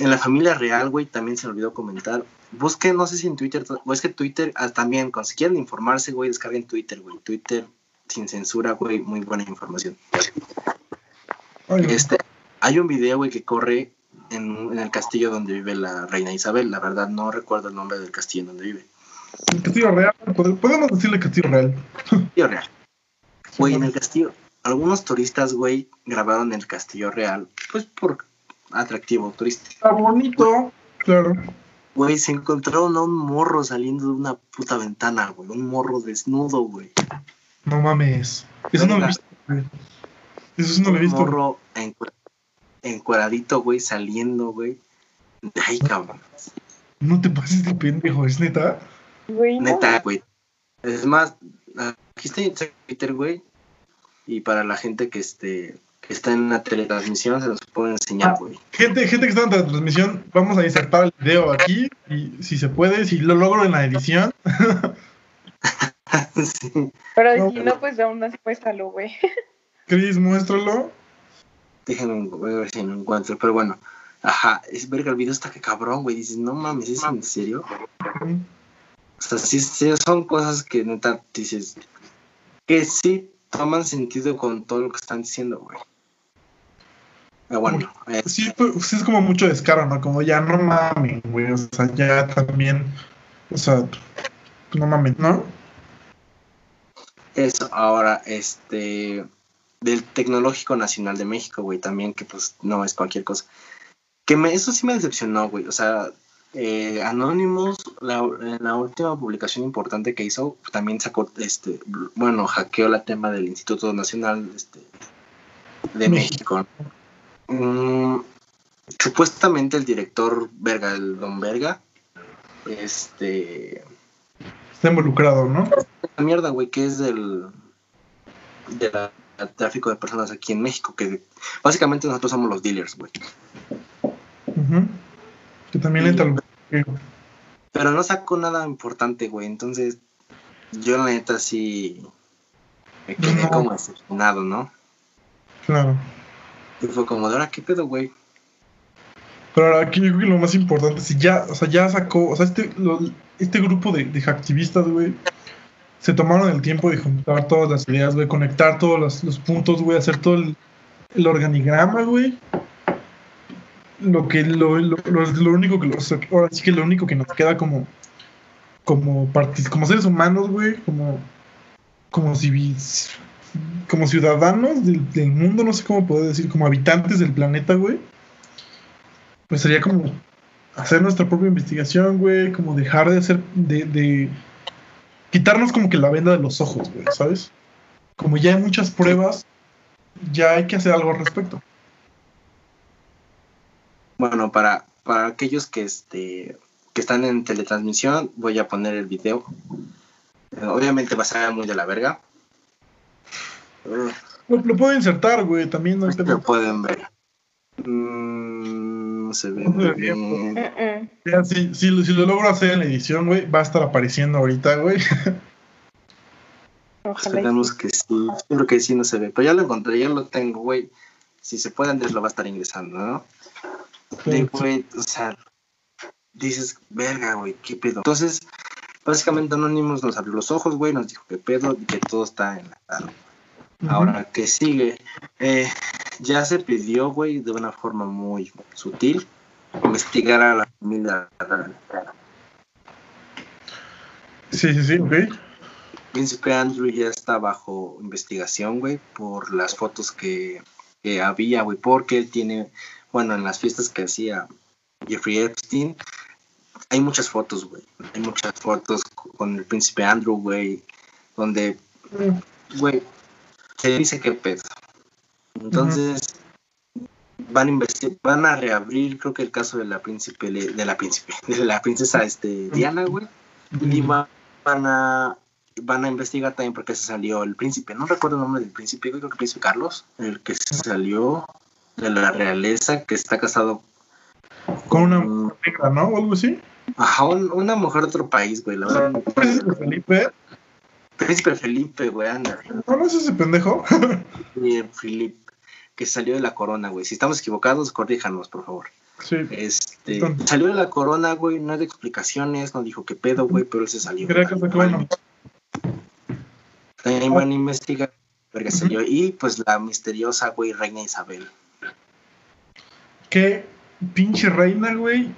Speaker 4: En la familia real, güey, también se me olvidó comentar. Busquen, no sé si en Twitter, o es que Twitter ah, también, cuando si quieren informarse, güey, descarguen Twitter, güey. Twitter sin censura, güey, muy buena información. Este, hay un video, güey, que corre en, en el castillo donde vive la reina Isabel. La verdad, no recuerdo el nombre del castillo en donde vive.
Speaker 3: El castillo real, pod- podemos decirle castillo real.
Speaker 4: Castillo real. Güey, en el castillo, algunos turistas, güey, grabaron el castillo real, pues por atractivo turístico.
Speaker 3: Está bonito, claro.
Speaker 4: Güey, se encontraron a un morro saliendo de una puta ventana, güey. Un morro desnudo, güey.
Speaker 3: No mames. Eso no lo he visto, güey. Eso sí no lo he
Speaker 4: Un
Speaker 3: visto.
Speaker 4: morro encu- encueradito, güey, saliendo, güey. Ay, cabrón.
Speaker 3: No te pases de pendejo, es neta.
Speaker 2: Güey, no.
Speaker 4: Neta, güey. Es más, aquí está en Twitter, güey. Y para la gente que este que está en la teletransmisión se los puedo enseñar, güey.
Speaker 3: Gente, gente que está en la transmisión, vamos a insertar el video aquí. Y si se puede, si lo logro en la edición.
Speaker 4: sí.
Speaker 2: Pero
Speaker 3: No,
Speaker 2: si no, pues aún así muéstralo, güey.
Speaker 3: Chris, muéstralo.
Speaker 4: Déjenme voy a ver si lo encuentro. Pero bueno, ajá, es verga, el video está que cabrón, güey. Dices, no mames, ¿es en serio? O sea, sí, sí, son cosas que neta dices que sí toman sentido con todo lo que están diciendo, güey. Pero bueno, eh,
Speaker 3: Sí, pues, sí es como mucho descaro, ¿no? Como ya no mamen, güey. O sea, ya también. O sea, no mamen, ¿no?
Speaker 4: eso, ahora, este, del Tecnológico Nacional de México, güey, también, que pues no es cualquier cosa. Que me, eso sí me decepcionó, güey. O sea, eh, Anonymous, la, en la última publicación importante que hizo, también sacó, este, bueno, hackeó la tema del Instituto Nacional este, de México. Mm, supuestamente el director Verga, el Don Verga, este...
Speaker 3: Está involucrado, ¿no?
Speaker 4: La mierda, güey, que es del... De la tráfico de personas aquí en México, que básicamente nosotros somos los dealers, güey.
Speaker 3: Ujú. Que también
Speaker 4: Y-
Speaker 3: entra el-
Speaker 4: Pero no sacó nada importante, güey. Entonces, yo la neta sí me quedé
Speaker 3: No.
Speaker 4: como decepcionado, ¿no?
Speaker 3: Claro.
Speaker 4: Y fue como, ahora, ¿qué pedo, güey?
Speaker 3: Pero ahora aquí yo creo que lo más importante, si ya, o sea, ya sacó, o sea, este, este grupo de, de hacktivistas, güey, se tomaron el tiempo de juntar todas las ideas, güey, conectar todos los, los puntos, güey, hacer todo el, organigrama, güey. Lo que, lo, lo, lo- único que, sea, ahora sí que lo único que nos queda como, como, como seres humanos, güey, como, como civis, como ciudadanos del, mundo, no sé cómo poder decir, como habitantes del planeta, güey pues sería como hacer nuestra propia investigación, güey, como dejar de hacer, de, de quitarnos como que la venda de los ojos, güey, ¿sabes? Como ya hay muchas pruebas, ya hay que hacer algo al respecto.
Speaker 4: Bueno, para, para aquellos que, este, que están en teletransmisión, voy a poner el video. Eh, obviamente va a ser muy de la verga. Eh,
Speaker 3: Lo, lo puedo insertar, güey, también no hay
Speaker 4: Lo pueden ver. Mm, no se ve muy
Speaker 3: bien,
Speaker 4: bien.
Speaker 2: Mm-mm.
Speaker 3: Ya, si, si, lo- si lo logro hacer en la edición, güey, va a estar apareciendo ahorita, güey.
Speaker 4: Esperemos
Speaker 2: sí.
Speaker 4: que sí. Espero que sí no se ve. Pero ya lo encontré, ya lo tengo, güey. Si se puede, Andrés lo va a estar ingresando, ¿no? De, güey, o sea, dices, verga, güey, qué pedo. Entonces, básicamente Anonymous nos abrió los ojos, güey, nos dijo qué pedo y que todo está en la cara. Ahora, ¿qué sigue? Eh, ya se pidió, güey, de una forma muy sutil, investigar a la familia.
Speaker 3: Sí, sí, sí, ok.
Speaker 4: Príncipe Andrew ya está bajo investigación, güey, por las fotos que, que había, güey, porque él tiene, bueno, en las fiestas que hacía Jeffrey Epstein, hay muchas fotos, güey, hay muchas fotos con el príncipe Andrew, güey, donde, güey, se dice que pedo. Entonces, van a van a reabrir, creo que el caso de la príncipe, de la príncipe, de la princesa este, Diana, güey, y va- van a van a investigar también porque se salió el príncipe, no recuerdo el nombre del príncipe, creo que el príncipe Carlos, el que se salió de la realeza, que está casado
Speaker 3: Con una negra, ¿no? O algo así.
Speaker 4: Ajá, un- una mujer de otro país, güey, la verdad.
Speaker 3: Felipe.
Speaker 4: Príncipe Felipe, güey, anda.
Speaker 3: ¿No, no es ese pendejo?
Speaker 4: Bien, Felipe, que salió de la corona, güey. Si estamos equivocados, corríjanos, por favor.
Speaker 3: sí.
Speaker 4: Este,
Speaker 3: Entonces-
Speaker 4: salió de la corona, güey, no dio explicaciones, no dijo qué pedo, güey, pero él se salió.
Speaker 3: Quería que sacó una-
Speaker 4: También van a investigar, verga salió. Y pues la misteriosa, güey, reina Isabel.
Speaker 3: Qué pinche reina, güey.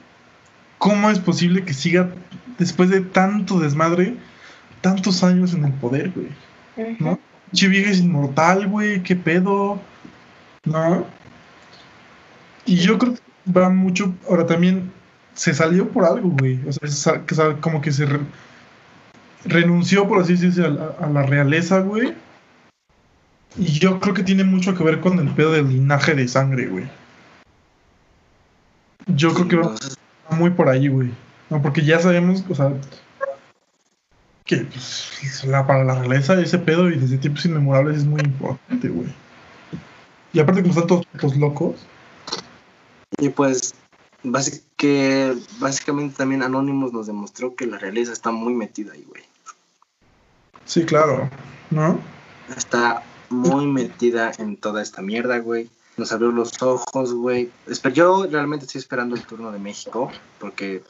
Speaker 3: ¿Cómo es posible que siga después de tanto desmadre, tantos años en el poder, güey? ¿No? Pinche vieja es inmortal, güey. ¿Qué pedo? ¿No? Y yo creo que va mucho. Ahora también se salió por algo, güey. O sea, como que se re- renunció, por así decirse, a la, a la realeza, güey. Y yo creo que tiene mucho que ver con el pedo del linaje de sangre, güey. Yo creo que va muy por ahí, güey. No, porque ya sabemos, o sea, que pues, la- para la realeza ese pedo y desde tiempos inmemorables es muy importante, güey. Y aparte como están todos putos locos.
Speaker 4: y pues, que básicamente también Anonymous nos demostró que la realeza está muy metida ahí, güey.
Speaker 3: Sí, claro. ¿No?
Speaker 4: Está muy metida en toda esta mierda, güey. Nos abrió los ojos, güey. Yo realmente estoy esperando el turno de México, porque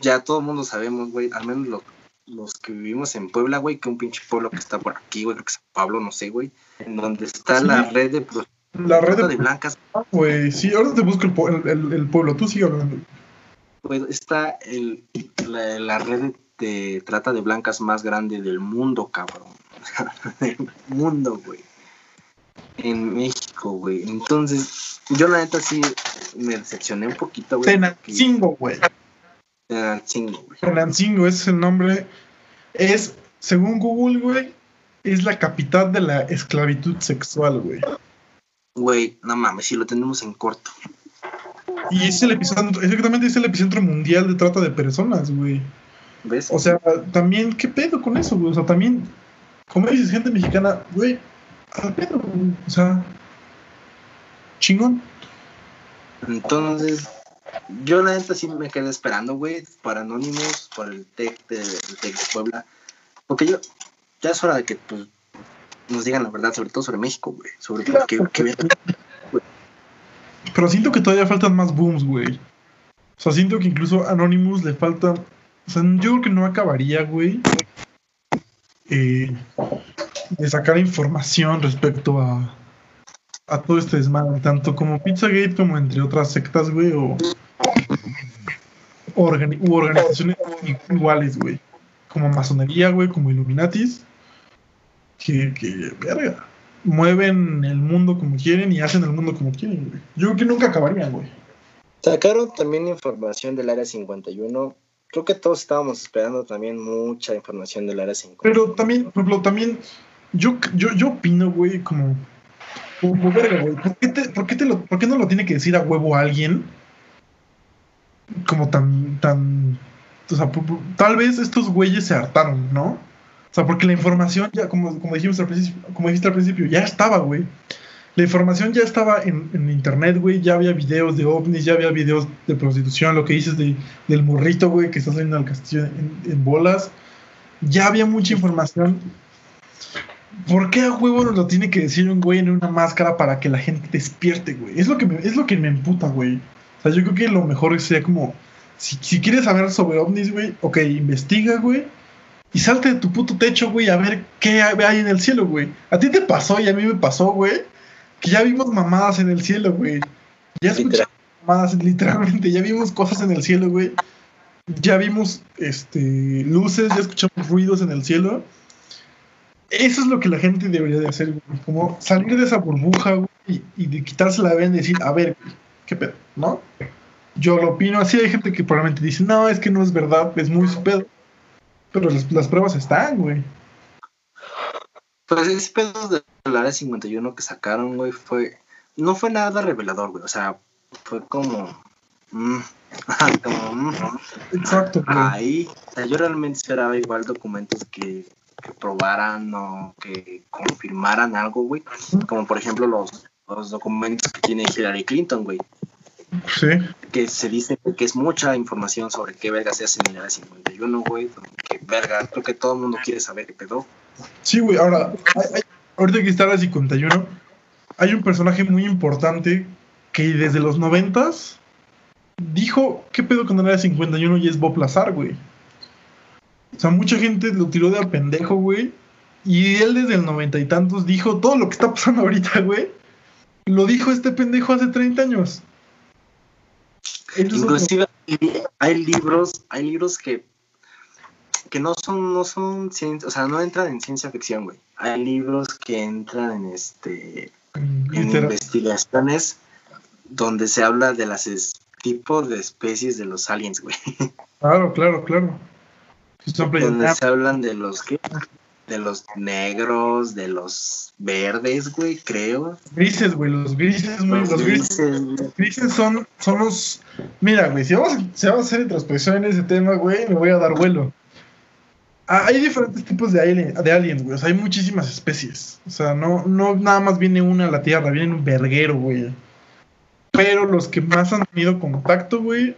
Speaker 4: ya todo el mundo sabemos, güey, al menos lo- los que vivimos en Puebla, güey, que un pinche pueblo que está por aquí, güey, creo que es San Pablo, no sé, güey, en donde está
Speaker 3: Sí.
Speaker 4: la red de
Speaker 3: La red
Speaker 4: de
Speaker 3: de...
Speaker 4: blancas,
Speaker 3: Güey, sí, ahora te busco el, el- el- el pueblo. Tú sigue hablando.
Speaker 4: está el, la, la red de trata de blancas más grande del mundo, cabrón. del mundo, güey. En México, güey. Entonces, yo la neta sí me decepcioné un poquito, güey. porque-
Speaker 3: Tenancingo, güey.
Speaker 4: Tenancingo, güey.
Speaker 3: Tenancingo, ese es el nombre. Es, según Google, güey, es la capital de la esclavitud sexual, güey.
Speaker 4: Güey, no mames, si lo tenemos en corto.
Speaker 3: Y es el epicentro, exactamente es el epicentro mundial de trata de personas, güey.
Speaker 4: ¿Ves?
Speaker 3: O sea, también, ¿qué pedo con eso, güey? O sea, también, como dices, gente mexicana, güey, al pedo, güey. O sea, chingón.
Speaker 4: Entonces, yo la neta sí me quedé esperando, güey, para Anonymous, por el TEC de, de Puebla. Porque yo, ya es hora de que pues, nos digan la verdad, sobre todo sobre México, güey. Sobre
Speaker 3: Claro,
Speaker 4: qué, qué
Speaker 3: Pero siento que todavía faltan más booms, güey. O sea, siento que incluso Anonymous le falta. O sea, yo creo que no acabaría, güey. eh, de sacar información respecto a. A todo este desmadre, tanto como Pizzagate como entre otras sectas, güey, o. organi- u organizaciones iguales, güey. Como masonería, güey, como Illuminatis. Que, que, verga mueven el mundo como quieren y hacen el mundo como quieren, güey. Yo creo que nunca acabarían, güey.
Speaker 4: Sacaron también información del Área 51. Creo que todos estábamos esperando también mucha información del Área 51.
Speaker 3: Pero también, por ejemplo, también, yo, yo, yo opino, güey, como, ¿Por qué, te, por, qué te ¿Por qué no lo tiene que decir a huevo a alguien? Como tan, tan, o sea, tal vez estos güeyes se hartaron, ¿no? O sea, porque la información ya, como, como dijimos al principio, como dijiste al principio, ya estaba, güey. La información ya estaba en, en internet, güey. Ya había videos de ovnis, ya había videos de prostitución, lo que dices de, del morrito, güey, que está saliendo al castillo en, en bolas. Ya había mucha información. ¿Por qué a huevo nos lo tiene que decir un güey en una máscara para que la gente despierte, güey? Es lo que me, es lo que me emputa, güey. O sea, yo creo que lo mejor sería como, si, si quieres saber sobre ovnis, güey, ok, investiga, güey. Y salte de tu puto techo, güey, a ver qué hay en el cielo, güey. A ti te pasó y a mí me pasó, güey. Que ya vimos mamadas en el cielo, güey. Ya escuchamos mamadas, literalmente. Ya vimos cosas en el cielo, güey. Ya vimos este, luces, ya escuchamos ruidos en el cielo. Eso es lo que la gente debería de hacer, güey. Como salir de esa burbuja, güey, y, y de quitarse la venda y decir, a ver, güey, qué pedo, ¿no? Yo lo opino así. Hay gente que probablemente dice, no, es que no es verdad, es muy su pedo. Pero las, las pruebas están, güey.
Speaker 4: Pues ese pedo del Área 51 que sacaron, güey, fue. No fue nada revelador, güey. O sea, fue como. mm, como. mm,
Speaker 3: Exacto, güey.
Speaker 4: ahí. O sea, yo realmente esperaba igual documentos que, que probaran o que confirmaran algo, güey. Como por ejemplo los, los documentos que tiene Hillary Clinton, güey.
Speaker 3: Sí.
Speaker 4: Que se dice que es mucha información sobre qué verga se hace en el Área 51, güey. Que verga, creo que todo el mundo quiere saber qué pedo.
Speaker 3: Sí, güey. Ahora, hay- hay- ahorita que está la 51, hay un personaje muy importante que desde los noventas dijo qué pedo con el área 51 y es Bob Lazar, güey. O sea, mucha gente lo tiró de a pendejo, güey. Y él desde el noventa y tantos dijo todo lo que está pasando ahorita, güey. Lo dijo este pendejo hace 30 años.
Speaker 4: Inclusive hay libros, hay libros que que no son, no son o sea, no entran en ciencia ficción, güey. Hay libros que entran en este en investigaciones donde se habla de las tipos de especies de los aliens, güey.
Speaker 3: Claro, claro, claro.
Speaker 4: Donde se hablan de los ¿qué? de los negros, de los verdes, güey, creo.
Speaker 3: Grises, güey, los grises, güey,
Speaker 4: Los
Speaker 3: los grises.
Speaker 4: grises,
Speaker 3: son, son los. Mira, güey, si vamos, a- si vamos a hacer introspección en ese tema, güey, me voy a dar vuelo. Ah, hay diferentes tipos de, alien, de aliens, güey. O sea, hay muchísimas especies. O sea, no, no nada más viene una a la Tierra, viene un verguero, güey. Pero los que más han tenido contacto, güey,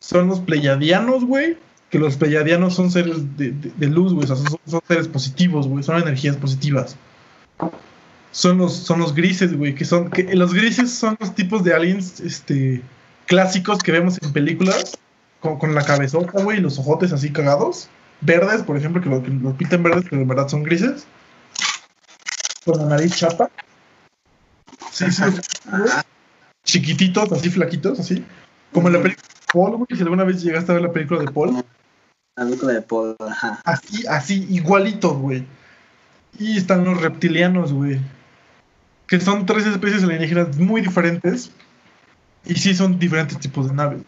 Speaker 3: son los pleyadianos, güey. Que los pleyadianos son seres de, de- luz, güey. O sea, son, son seres positivos, güey. Son energías positivas. Son los, son los grises, güey. Que son. Que los grises son los tipos de aliens, este. clásicos que vemos en películas. Con, con la cabezota, güey, y los ojotes así cagados. Verdes, por ejemplo, que, lo, que los pintan verdes, pero en verdad son grises. Con la nariz chapa. Sí, sí. Chiquititos, así flaquitos, así. Como en la película de Paul, güey. Si alguna vez llegaste a ver la película de Paul. Así, así, igualitos, güey. Y están los reptilianos, güey. Que son tres especies alienígenas muy diferentes. Y sí son diferentes tipos de naves.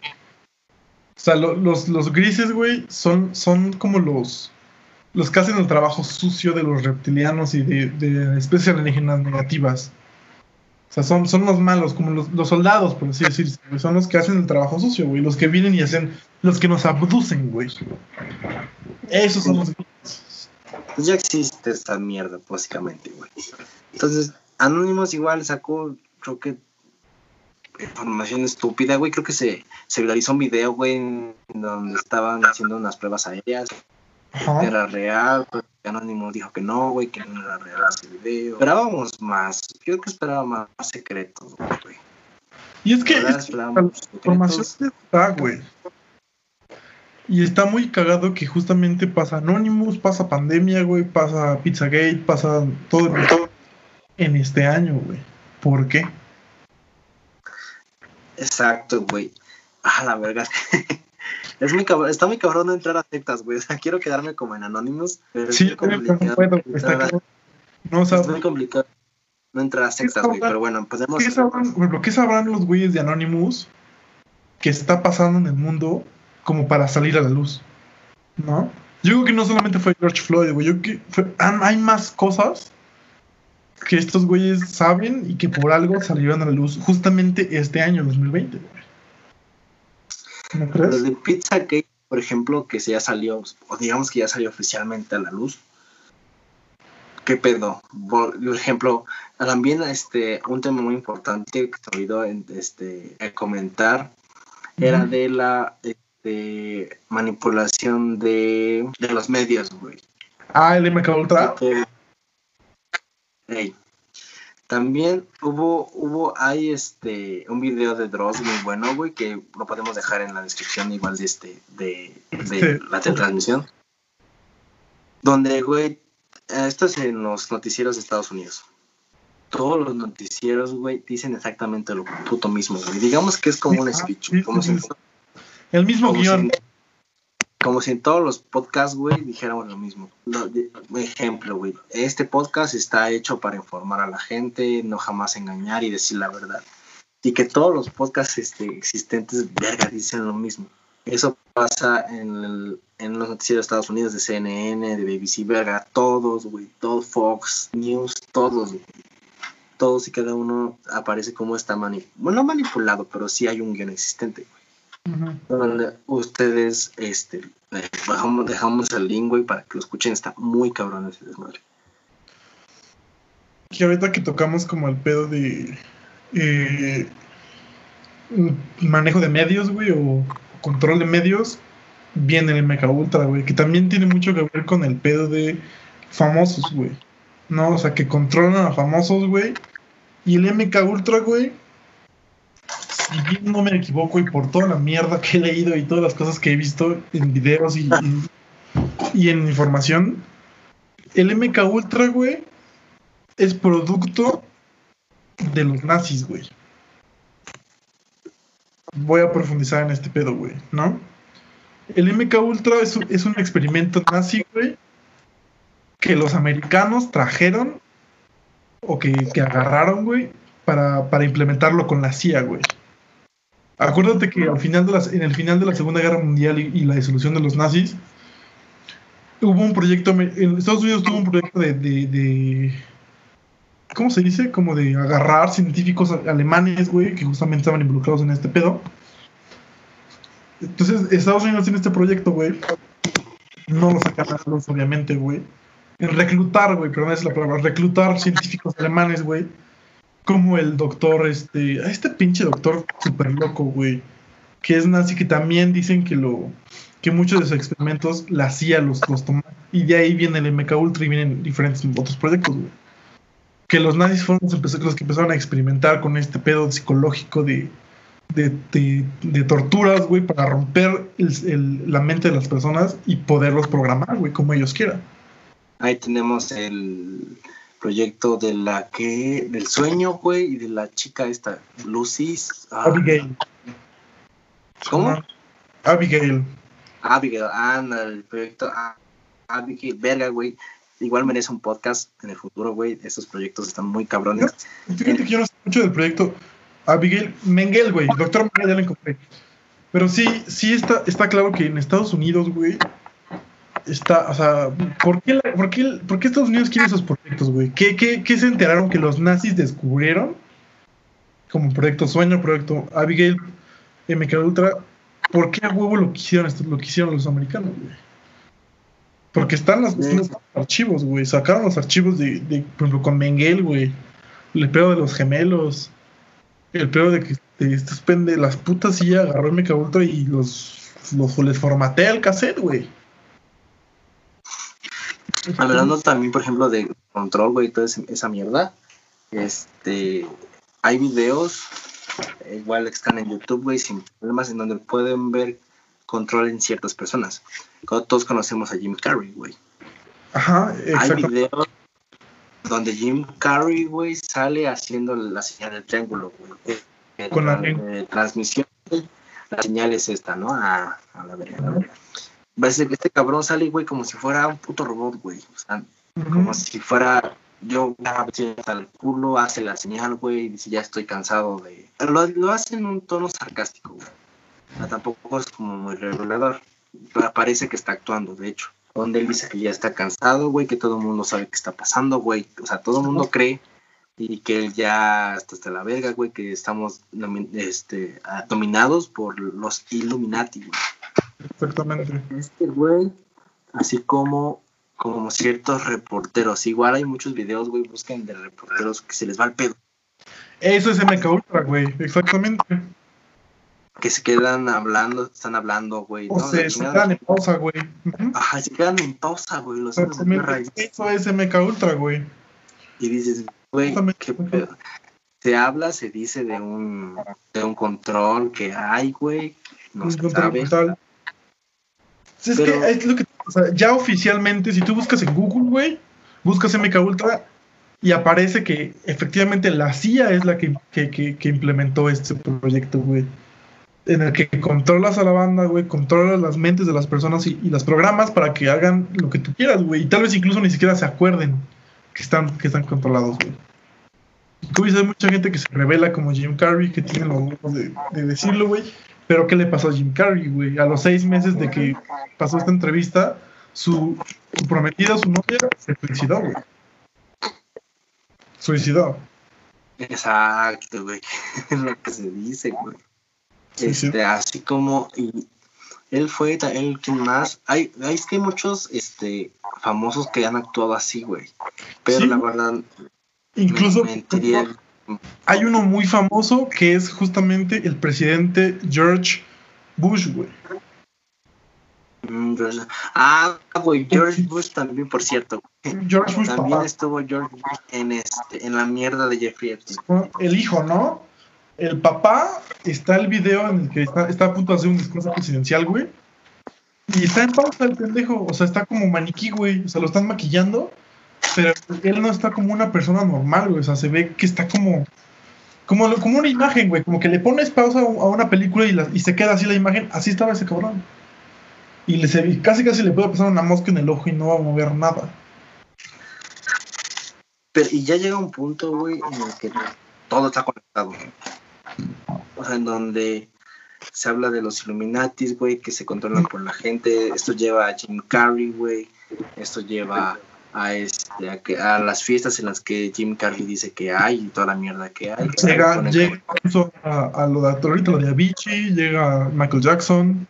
Speaker 3: O sea, lo- los, los grises, güey, son, son como los, los que hacen el trabajo sucio de los reptilianos y de especies alienígenas negativas. O sea, son, son los malos, como los, los soldados, por así decirlo. güey. Son los que hacen el trabajo sucio, güey. Los que vienen y hacen, los que nos abducen, güey. Esos son los.
Speaker 4: Pues ya existe esta mierda, básicamente, güey. Entonces, Anonymous igual sacó, creo que, información estúpida, güey. Creo que se, se viralizó un video, güey, en donde estaban haciendo unas pruebas aéreas.
Speaker 3: Ajá.
Speaker 4: Era real, pero Anonymous dijo que no, güey, que no era real ese video. Esperábamos más. Yo creo que esperaba más, más secretos, güey.
Speaker 3: Y es que
Speaker 4: La verdad,
Speaker 3: es que
Speaker 4: esperábamos
Speaker 3: la información está, güey. Y está muy cagado que justamente pasa Anonymous, pasa pandemia, güey, pasa Pizzagate, pasa todo en este año, güey. ¿Por qué?
Speaker 4: Exacto, güey. Ah, la verga. Es muy cabrón, está muy cabrón no entrar a sectas, güey. O sea, quiero quedarme como en Anonymous, pero es
Speaker 3: Sí,
Speaker 4: muy complicado.
Speaker 3: puedo, está
Speaker 4: a-.
Speaker 3: No, o sea,
Speaker 4: es muy complicado no entrar a sectas, güey. Pero bueno, podemos.
Speaker 3: ¿qué sabrán, ¿qué sabrán los güeyes de Anonymous que está pasando en el mundo como para salir a la luz? ¿No? Yo creo que no solamente fue George Floyd, güey. Yo creo que fue- hay más cosas que estos güeyes saben y que por algo salieron a la luz justamente este año, 2020, güey. ¿No crees?
Speaker 4: de Pizzagate, por ejemplo, que se ya salió, o digamos que ya salió oficialmente a la luz. ¿Qué pedo? Por ejemplo, también este, un tema muy importante que se olvidó en, este, comentar era de la este, manipulación de, de los medios, güey.
Speaker 3: Ah, el MK Ultra.
Speaker 4: Que- Ey. También hubo, hubo, hay este, un video de Dross muy bueno, güey, que lo podemos dejar en la descripción igual de este, de, de
Speaker 3: Sí.
Speaker 4: la transmisión. Donde, güey, esto es en los noticieros de Estados Unidos. Todos los noticieros, güey, dicen exactamente lo puto mismo, güey. Digamos que es como un speech, como si.
Speaker 3: El mismo
Speaker 4: guion. Como si en todos los podcasts, güey, dijéramos lo mismo. Ejemplo, güey. Este podcast está hecho para informar a la gente, no jamás engañar y decir la verdad. Y que todos los podcasts este, existentes, verga, dicen lo mismo. Eso pasa en los noticieros de Estados Unidos, de CNN, de BBC, verga, todos, güey, todos Fox News, todos, güey. Todos y cada uno aparece como está manipulado. Bueno, no manipulado, pero sí hay un guion existente, güey Donde ustedes este bajamos, dejamos el link güey para que lo escuchen está muy cabrón ese desmadre
Speaker 3: que ahorita que tocamos como el pedo de eh, manejo de medios, güey, o control de medios, viene el MK Ultra, güey, que también tiene mucho que ver con el pedo de famosos, güey. No, o sea, que controlan a famosos, güey. Y el MK Ultra, güey, si no me equivoco y por toda la mierda que he leído y todas las cosas que he visto en videos y, y, en información, el MK Ultra, güey, es producto de los nazis, güey. Voy a profundizar en este pedo, güey, ¿no? El MK Ultra es es un experimento nazi, güey, que los americanos trajeron o que, que agarraron, güey, para, para implementarlo con la CIA, güey. Acuérdate que al final de las, en el final de la Segunda Guerra Mundial y, la disolución de los nazis, hubo un proyecto, en Estados Unidos tuvo un proyecto de, de- ¿cómo se dice? Como de agarrar científicos alemanes, güey, que justamente estaban involucrados en este pedo. Entonces, Estados Unidos tiene este proyecto, güey. No lo sacan a la luz, obviamente, güey. En reclutar, güey, perdón, es la palabra, reclutar científicos alemanes, güey. Como el doctor, este, este pinche doctor súper loco, güey. Que es nazi, que también dicen que lo, que muchos de sus experimentos la CIA los, los. Y de ahí viene el MK Ultra y vienen diferentes otros proyectos, güey. Que los nazis fueron los, que empezaron a experimentar con este pedo psicológico de, de, de- torturas, güey, para romper el- la mente de las personas y poderlos programar, güey, como ellos quieran.
Speaker 4: ahí tenemos el proyecto de la que del sueño güey y de la chica esta Lucy ah,
Speaker 3: Abigail.
Speaker 4: ¿cómo?
Speaker 3: Abigail.
Speaker 4: Abigail anda el proyecto ah, Abigail verga güey igual merece un podcast en el futuro güey estos proyectos están muy cabrones
Speaker 3: Fíjate que yo no sé mucho del proyecto Abigail Mengel, güey. Doctor Mengel, ya lo encontré. Pero sí, sí está, está claro que en Estados Unidos, güey, está, o sea, ¿por qué, la- por qué- por qué Estados Unidos quiere esos proyectos, güey? ¿Qué, qué, qué se enteraron que los nazis descubrieron? Como proyecto Sueño, proyecto Abigail, MK Ultra. ¿Por qué a huevo lo quisieron, lo quisieron los americanos, güey? Porque están las- están los archivos, güey. Sacaron los archivos de, de, por ejemplo, con Mengele, güey. El pedo de los gemelos. El pedo de que de estos pende las putas sí agarró MK Ultra y los, los les formatea el cassette, güey.
Speaker 4: Hablando también, por ejemplo, de control, güey, y toda esa mierda. Este, hay videos, igual que están en YouTube, güey, sin problemas, en donde pueden ver control en ciertas personas. Todos conocemos a Jim Carrey, güey.
Speaker 3: Ajá,
Speaker 4: Hay
Speaker 3: exacto.
Speaker 4: videos donde Jim Carrey, güey, sale haciendo la señal del triángulo, güey.
Speaker 3: Con la
Speaker 4: eh, transmisión, la señal es esta, ¿no? A, a la verga, ¿no? Parece que este cabrón sale, güey, como si fuera un puto robot, güey. O sea, como si fuera yo hasta el culo, hace la señal, güey, y dice ya estoy cansado de... Lo, lo hace en un tono sarcástico, güey. O sea, tampoco es como muy revelador. Pero Parece que está actuando, de hecho. Donde él dice que ya está cansado, güey, que todo el mundo sabe qué está pasando, güey. O sea, todo el mundo cree y que él ya está hasta la verga, güey, que estamos este, ah, dominados por los Illuminati, güey
Speaker 3: Exactamente.
Speaker 4: este güey, así como, como ciertos reporteros. Igual hay muchos videos, güey, busquen de reporteros que se les va el pedo,
Speaker 3: Eso es MK Ultra, güey. Exactamente.
Speaker 4: que se quedan hablando, están hablando, güey.
Speaker 3: O
Speaker 4: ¿no?
Speaker 3: se, se quedan en pausa, güey.
Speaker 4: Ajá, se quedan en pausa, güey, los.
Speaker 3: Eso es MK Ultra, güey.
Speaker 4: Y dices, güey, qué pedo. Se habla, se dice de un, de un control que hay, güey, no
Speaker 3: Un
Speaker 4: se sabe.
Speaker 3: mental. Es
Speaker 4: Pero-
Speaker 3: que es lo que o sea, ya oficialmente, si tú buscas en Google, güey, buscas MK Ultra y aparece que efectivamente la CIA es la que, que, que- que implementó este proyecto, güey. En el que controlas a la banda, güey, controlas las mentes de las personas y, y las programas para que hagan lo que tú quieras, güey. Y tal vez incluso ni siquiera se acuerden que están, que están controlados, güey. Como hay mucha gente que se revela como Jim Carrey, que tiene los huevos de, de decirlo, güey. Pero ¿qué le pasó a Jim Carrey, güey? A los seis meses de que pasó esta entrevista, su, su prometida, su novia, se suicidó, güey. Suicidó.
Speaker 4: Exacto, güey. Es lo que se dice, güey.
Speaker 3: Sí, sí.
Speaker 4: Este, así como y él fue él quien más hay hay es que hay muchos este famosos que han actuado así güey pero
Speaker 3: Sí.
Speaker 4: la verdad
Speaker 3: Incluso
Speaker 4: me mentiría
Speaker 3: hay uno muy famoso que es justamente el presidente George Bush, güey.
Speaker 4: Mm, ah güey George Bush también por cierto
Speaker 3: George Bush,
Speaker 4: también
Speaker 3: papá.
Speaker 4: estuvo George Bush en este en la mierda de Jeffrey Epstein
Speaker 3: El hijo, ¿no? El papá está el video en el que está, está a punto de hacer un discurso presidencial, güey. Y está en pausa el pendejo. O sea, está como maniquí, güey. O sea, lo están maquillando. Pero él no está como una persona normal, güey. O sea, se ve que está como. Como, lo- como una imagen, güey. Como que le pones pausa a una película y, la- y se queda así la imagen. Así estaba ese cabrón. Y le se- casi casi le puede pasar una mosca en el ojo y no va a mover nada.
Speaker 4: pero y ya llega un punto güey en el que todo está conectado o sea en donde se habla de los Illuminatis, güey, que se controlan por la gente. Esto lleva a Jim Carrey, güey. Esto lleva a, este, a, que, a las fiestas en las que Jim Carrey dice que hay y toda la mierda que hay.
Speaker 3: Llega,
Speaker 4: Ponen
Speaker 3: llega incluso a, a lo de ahorita, lo de Avicii, llega Michael Jackson.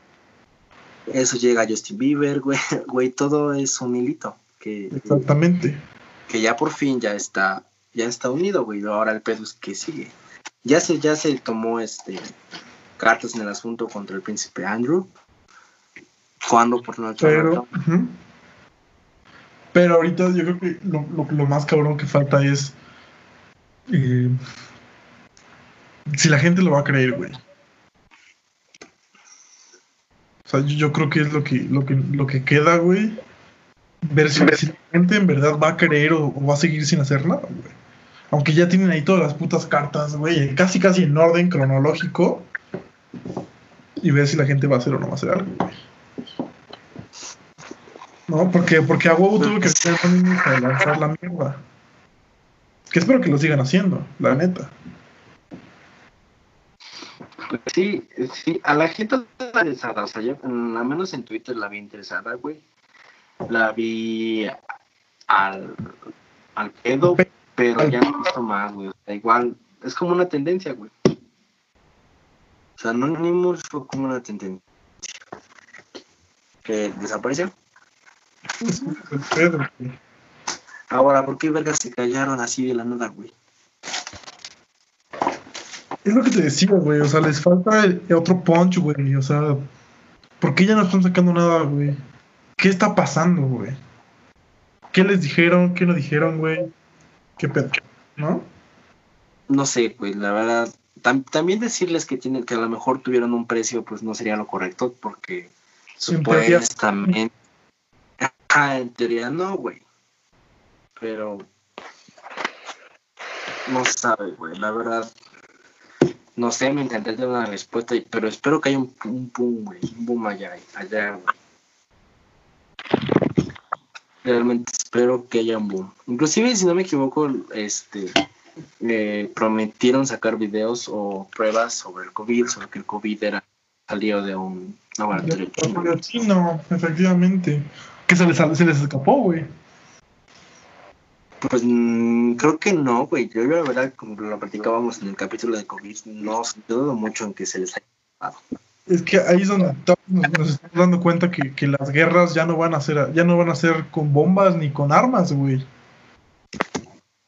Speaker 4: Eso llega a Justin Bieber, güey. Güey, todo es un hilito que,
Speaker 3: Exactamente.
Speaker 4: que ya por fin ya está, ya está unido, güey. Ahora el pedo es que sigue. Ya se, ya se tomó este cartas en el asunto contra el príncipe Andrew. Cuando por no
Speaker 3: Pero. Pero ahorita yo creo que lo, más cabrón que falta es eh, si la gente lo va a creer, güey. O sea, yo, creo que es lo que, lo que, lo que queda, güey. Ver si, si la gente en verdad va a creer o, o va a seguir sin hacer nada, güey. Aunque ya tienen ahí todas las putas cartas, güey, casi casi en orden cronológico. Y ver si la gente va a hacer o no va a hacer algo, güey. No, porque, porque a huevo tuve que ser para lanzar la mierda. Que espero que lo sigan haciendo, la neta.
Speaker 4: Pues Sí, sí, a la gente interesada, o sea, yo, mm, al menos en Twitter la vi interesada, güey. La vi al, al pedo, pero ya no he visto más, güey. O sea, igual, es como una tendencia, güey. O sea, Anonymous fue como una tendencia. Que desapareció. Ahora, ¿por qué vergas se callaron así de la nada, güey?
Speaker 3: Es lo que te decía, güey. O sea, les falta el- otro punch, güey. O sea, ¿por qué ya no están sacando nada, güey? ¿Qué está pasando, güey? ¿Qué les dijeron? ¿Qué no dijeron, güey? ¿Qué pedo? ¿No?
Speaker 4: No sé, güey, la verdad. tam- también decirles que tienen que a lo mejor tuvieron un precio, pues no sería lo correcto, porque supuestamente. Ajá, en teoría no, güey. Pero. No sabe, güey, la verdad. No sé, me intenté dar una respuesta, pero espero que haya un, un boom, güey. Un boom allá, allá, güey. Realmente espero que haya un boom. Inclusive, si no me equivoco, este eh, prometieron sacar videos o pruebas sobre el COVID, sobre que el COVID era salido de un laboratorio chino.
Speaker 3: Efectivamente. Que se les, se les escapó, güey.
Speaker 4: Pues mm, creo que no, güey. Yo la verdad, como lo platicábamos en el capítulo de COVID, no dudo mucho en que se les haya dado.
Speaker 3: Es que ahí es donde todos nos, nos estamos dando cuenta que, que las guerras ya no van a ser, ya no van a ser con bombas ni con armas, güey.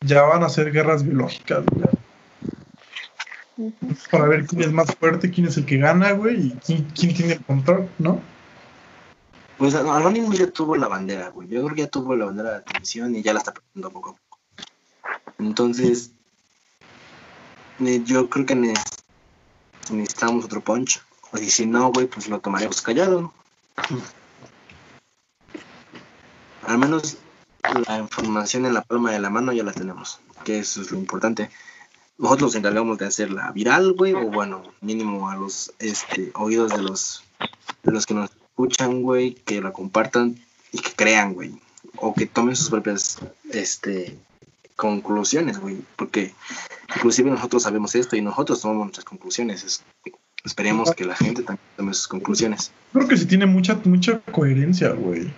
Speaker 3: Ya van a ser guerras biológicas, güey. Para ver quién es más fuerte, quién es el que gana, güey, y quién, quién tiene el control, ¿no?
Speaker 4: Pues Anonymous ya tuvo la bandera, güey. Yo creo que ya tuvo la bandera de atención y ya la está perdiendo poco a poco. Entonces, eh, yo creo que ne- necesitamos otro punch. Y si no, güey, pues lo tomaremos callado. Al menos la información en la palma de la mano ya la tenemos, que eso es lo importante. Nosotros nos encargamos de hacerla viral, güey, o bueno, mínimo a los este, oídos de los, de los que nos escuchan, güey, que la compartan y que crean, güey, o que tomen sus propias este, conclusiones, güey, porque inclusive nosotros sabemos esto y nosotros tomamos nuestras conclusiones. Es- esperemos que la gente también tome sus conclusiones.
Speaker 3: Creo que sí tiene mucha, mucha coherencia, güey.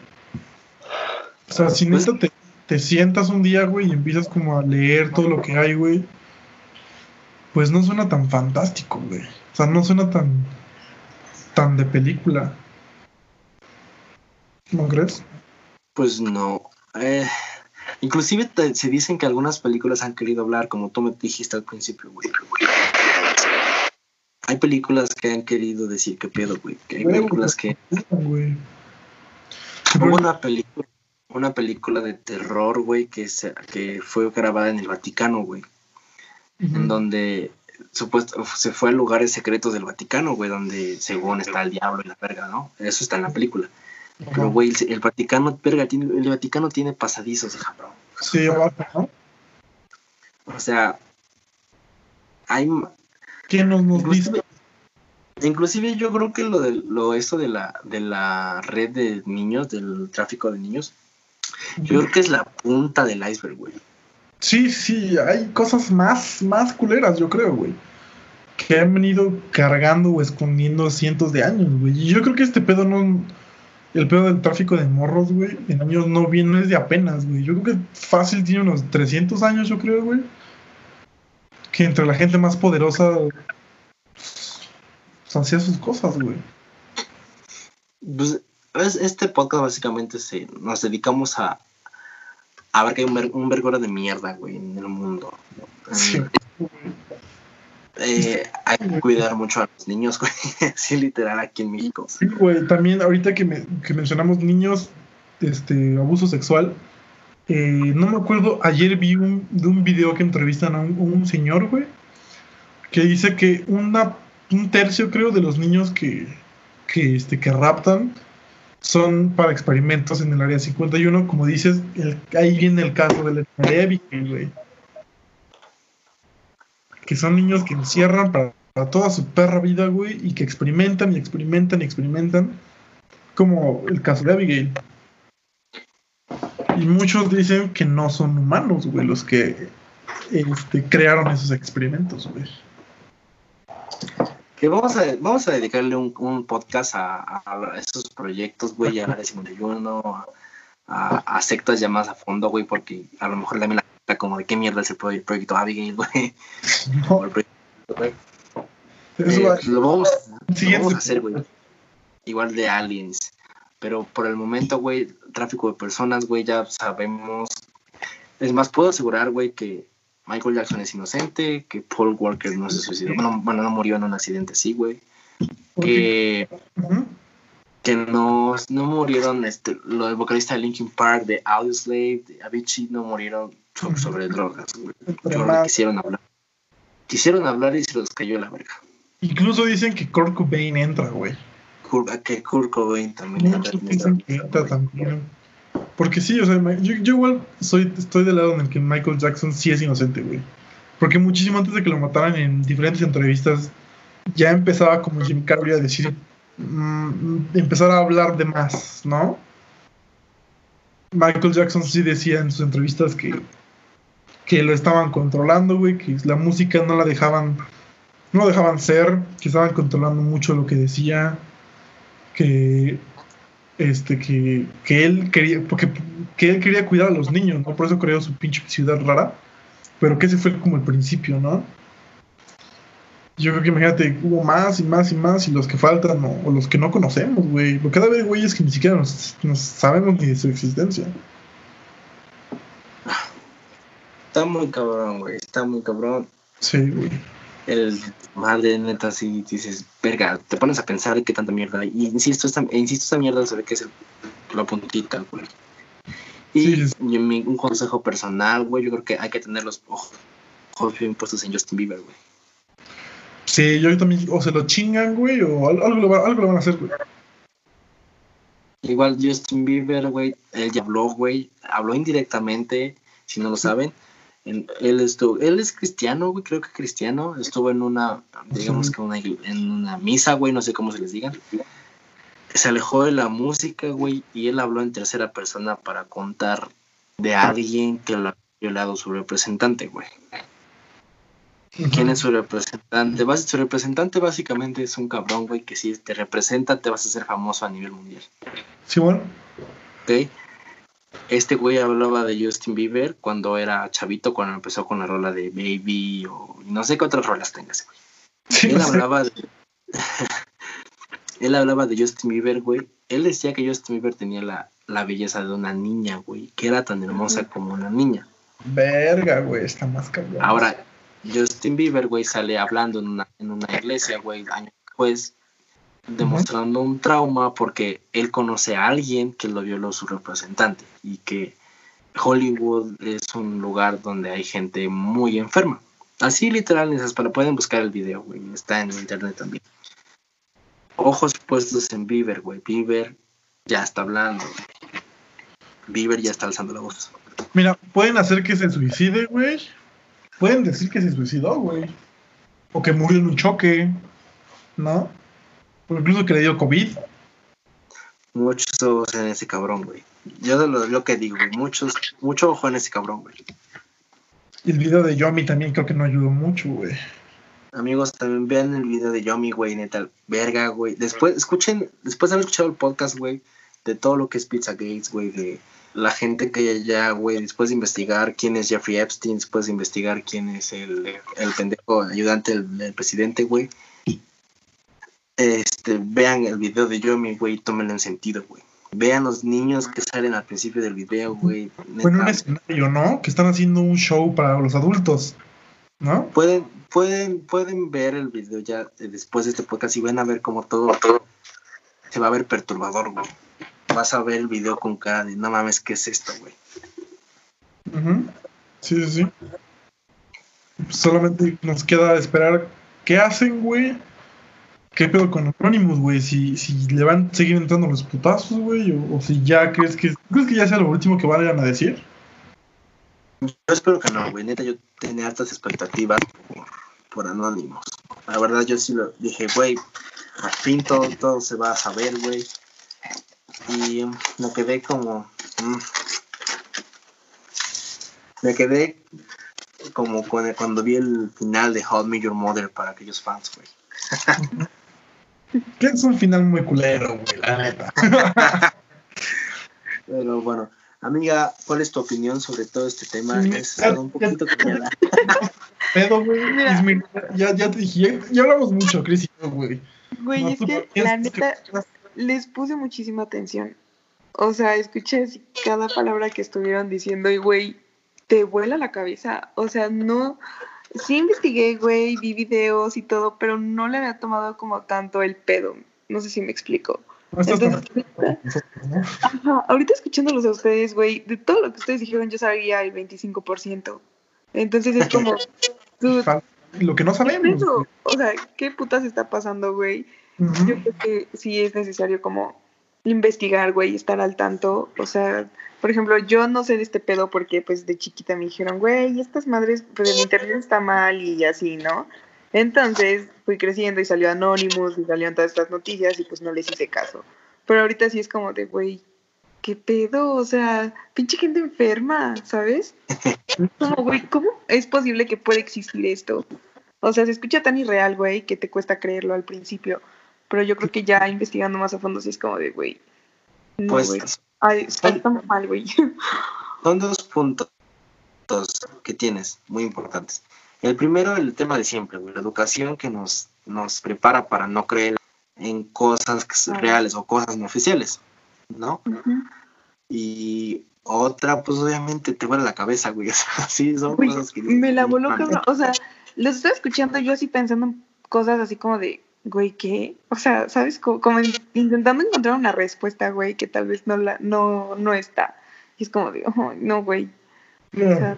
Speaker 3: O sea, si
Speaker 4: Pues-
Speaker 3: neta te, te sientas un día, güey, y empiezas como a leer todo lo que hay, güey, pues no suena tan fantástico, güey. O sea, no suena tan, tan de película. ¿No crees?
Speaker 4: Pues no. Eh, inclusive te- se dicen que algunas películas han querido hablar, como tú me dijiste al principio, güey. Hay películas que han querido decir que pedo, güey. Que hay películas que...
Speaker 3: Güey.
Speaker 4: Hubo una película, una película de terror, güey, que, se, que fue grabada en el Vaticano, güey. En donde supuesto, se fue a lugares secretos del Vaticano, güey, donde según está el diablo y la verga, ¿no? Eso está en la película. Pero, güey, el, el Vaticano, verga, tiene, el Vaticano tiene pasadizos, cabrón.
Speaker 3: Sí, ¿no?
Speaker 4: O sea, hay
Speaker 3: ¿Quién nos, nos
Speaker 4: inclusive, inclusive yo creo que lo de lo eso de la de la red de niños, del tráfico de niños, yo creo que es la punta del iceberg, güey.
Speaker 3: Sí, sí, hay cosas más, más culeras, yo creo, güey. Que han venido cargando o escondiendo cientos de años, güey. Y yo creo que este pedo no. El pedo del tráfico de morros, güey, en años no viene, no es de apenas, güey. Yo creo que fácil tiene unos 300 años, yo creo, güey. Que entre la gente más poderosa. pues, hacía sus cosas, güey.
Speaker 4: Pues, es- este podcast básicamente se nos dedicamos a a ver que hay un, ver, un vergüenza de mierda, güey, en el mundo.
Speaker 3: Sí.
Speaker 4: Eh, hay que cuidar mucho a los niños, güey. Así literal aquí en México.
Speaker 3: Sí, güey, también ahorita que, me- que mencionamos niños, este, abuso sexual, eh, no me acuerdo, ayer vi un, de un video que entrevistan a un, señor, güey, que dice que una, un tercio, creo, de los niños que, que, este, que raptan son para experimentos en el área 51, como dices, ahí viene el caso de la güey. Que son niños que encierran para, para toda su perra vida, güey, y que experimentan y experimentan y experimentan, como el caso de Abigail. Y muchos dicen que no son humanos, güey, los que este, crearon esos experimentos, güey.
Speaker 4: Que vamos a, vamos a dedicarle un, un podcast a, a, estos proyectos, güey, a la de 51, a, a sectas ya más a fondo, güey, porque a lo mejor también la como de qué mierda es el proyecto Abigail, güey.
Speaker 3: No,
Speaker 4: Eh,
Speaker 3: va-
Speaker 4: lo vamos, lo vamos a hacer, güey. Igual de aliens. Pero por el momento, güey, tráfico de personas, güey, ya sabemos. Es más, puedo asegurar, güey, que Michael Jackson es inocente, que Paul Walker no se suicidó. Bueno, bueno, no murió en un accidente, sí, güey. Que, que no, no murieron, este, lo del vocalista de Linkin Park, de Audioslave, de Avicii, no murieron so-
Speaker 3: Ujú.
Speaker 4: sobre drogas, güey.
Speaker 3: Más-
Speaker 4: quisieron hablar. Quisieron hablar y se los cayó la verga.
Speaker 3: Incluso dicen que Kurt Cobain entra, güey.
Speaker 4: Kurt, que Kurt Cobain también.
Speaker 3: Piensan que entra también. Porque sí, o sea, yo, yo igual soy, estoy del lado en el que Michael Jackson sí es inocente, güey. Porque muchísimo antes de que lo mataran en diferentes entrevistas, ya empezaba como Jim Carrey a decir, mm, empezar a hablar de más, ¿no? Michael Jackson sí decía en sus entrevistas que, que lo estaban controlando, güey, que la música no la dejaban, no dejaban ser, que estaban controlando mucho lo que decía, que este que, que él quería porque que él quería cuidar a los niños, ¿no? Por eso creó su pinche ciudad rara, pero que ese fue como el principio, ¿no? Yo creo que imagínate, hubo más y más y más y los que faltan o, los que no conocemos, güey. Porque cada vez güeyes que ni siquiera nos, nos sabemos ni de su existencia.
Speaker 4: Está muy cabrón, güey. Está muy cabrón.
Speaker 3: Sí, güey.
Speaker 4: El madre, neta, si dices, verga, te pones a pensar qué tanta mierda hay. Y insisto, esta, e insisto, esta mierda se ve que es el- la puntita, güey. Y
Speaker 3: Sí, sí.
Speaker 4: y mi- un consejo personal, güey, yo creo que hay que tener los ojos, ojos bien puestos en Justin Bieber, güey.
Speaker 3: Sí, yo también, o se lo chingan, güey, o al- algo, lo, va- algo lo van a hacer, güey.
Speaker 4: Igual Justin Bieber, güey, él ya habló, güey, habló indirectamente, si no lo saben. En- él estuvo, él es cristiano, güey, creo que cristiano, estuvo en una, digamos que una, en una misa, güey, no sé cómo se les diga. Se alejó de la música, güey, y él habló en tercera persona para contar de alguien que lo ha violado su representante, güey. ¿Quién es su representante? Su representante básicamente es un cabrón, güey, que si te representa te vas a hacer famoso a nivel mundial.
Speaker 3: Sí, bueno.
Speaker 4: ¿ok? Este güey hablaba de Justin Bieber cuando era chavito, cuando empezó con la rola de Baby o no sé qué otras rolas tenga ese güey.
Speaker 3: Sí,
Speaker 4: Él
Speaker 3: no
Speaker 4: hablaba de... Él hablaba de Justin Bieber, güey. Él decía que Justin Bieber tenía la, la belleza de una niña, güey, que era tan hermosa como una niña.
Speaker 3: Verga, güey, está más cabrón.
Speaker 4: Ahora, Justin Bieber, güey, sale hablando en una, en una iglesia, güey, años después, demostrando un trauma porque él conoce a alguien que lo violó su representante y que Hollywood es un lugar donde hay gente muy enferma. Así literal, esas para pueden buscar el video, güey, está en internet también. Ojos puestos en Bieber, güey. Bieber ya está hablando. güey. Bieber ya está alzando la voz.
Speaker 3: Mira, pueden hacer que se suicide, güey. Pueden decir que se suicidó, güey. O que murió en un choque, ¿no? O incluso que le dio COVID.
Speaker 4: Muchos ojos en ese cabrón, güey. Yo de lo, lo que digo, güey. Muchos, mucho ojo en ese cabrón, güey.
Speaker 3: Y el video de Yomi también creo que no ayudó mucho, güey.
Speaker 4: Amigos, también vean el video de Yomi, güey, neta, verga, güey. Después, escuchen, después de haber escuchado el podcast, güey, de todo lo que es Pizza Gates, güey, de la gente que hay allá, güey, después de investigar quién es Jeffrey Epstein, después de investigar quién es el, el pendejo ayudante del, del presidente, güey. Este, vean el video de Yomi, güey, tómenlo en sentido, güey. Vean los niños que salen al principio del video, güey.
Speaker 3: En un escenario, ¿no? Que están haciendo un show para los adultos, ¿no?
Speaker 4: pueden, pueden, pueden ver el video ya eh, después de este podcast y van a ver como todo, todo se va a ver perturbador, güey. Vas a ver el video con cara de no mames, ¿qué es esto, güey?
Speaker 3: Sí, sí, sí. Solamente nos queda esperar qué hacen, güey. ¿Qué pedo con Anonymous, güey? Si, si le van a seguir entrando los putazos, güey, o, o si ya crees que crees que ya sea lo último que vayan a decir.
Speaker 4: Yo espero que no, güey. Neta, yo tenía altas expectativas por, por Anonymous. La verdad, yo sí lo dije, güey, al fin todo, todo se va a saber, güey. Y mm, me quedé como. mm, me quedé como cuando vi el final de Met Your Mother para aquellos fans, güey.
Speaker 3: Que es un final muy culero, güey, la neta.
Speaker 4: Pero bueno, amiga, ¿cuál es tu opinión sobre todo este tema?
Speaker 3: Sí,
Speaker 4: Es
Speaker 3: ya-
Speaker 4: un poquito callada.
Speaker 3: Pedo, güey. Ismael, Ya, ya te dije, ya, ya hablamos mucho, Chris y yo, güey.
Speaker 2: Güey,
Speaker 3: No,
Speaker 2: es que la
Speaker 3: que-
Speaker 2: neta les puse muchísima atención. O sea, escuché cada palabra que estuvieron diciendo y, güey, te vuela la cabeza. O sea, no. Sí investigué, güey, vi videos y todo, pero no le había tomado como tanto el pedo. No sé si me explico.
Speaker 3: No
Speaker 2: Entonces, Ajá, ahorita escuchándolos a ustedes, güey, de todo lo que ustedes dijeron, yo sabía el 25%. Entonces es como, dude,
Speaker 3: Lo que no
Speaker 2: ¿qué
Speaker 3: sabemos.
Speaker 2: O sea, ¿qué putas está pasando, güey? Yo creo que sí es necesario como investigar, güey, estar al tanto. O sea, por ejemplo, yo no sé de este pedo porque pues de chiquita me dijeron, güey, estas madres, pues el internet está mal y así, ¿no? Entonces fui creciendo y salió Anonymous y salieron todas estas noticias y pues no les hice caso. Pero ahorita sí es como de, güey, ¿qué pedo? O sea, pinche gente enferma, ¿sabes? Como, güey, ¿cómo es posible que pueda existir esto? O sea, se escucha tan irreal, güey, que te cuesta creerlo al principio. Pero yo creo que ya investigando más a fondo sí es como de, güey. No,
Speaker 4: Pues
Speaker 2: güey. Ay, está, muy mal, güey.
Speaker 4: son dos puntos que tienes muy importantes. El primero, el tema de siempre, güey, la educación que nos, nos prepara para no creer en cosas
Speaker 2: Claro.
Speaker 4: reales o cosas no oficiales, ¿no? Y otra, pues obviamente te vuela la cabeza, güey. O sea, sí, son cosas que...
Speaker 2: me la voló, cabrón. O sea, los estoy escuchando yo así pensando en cosas así como de, güey, ¿qué? O sea, ¿sabes? Como, como in- intentando encontrar una respuesta, güey, que tal vez no la no, no está. Y es como de, "Ay, no, güey. O sea,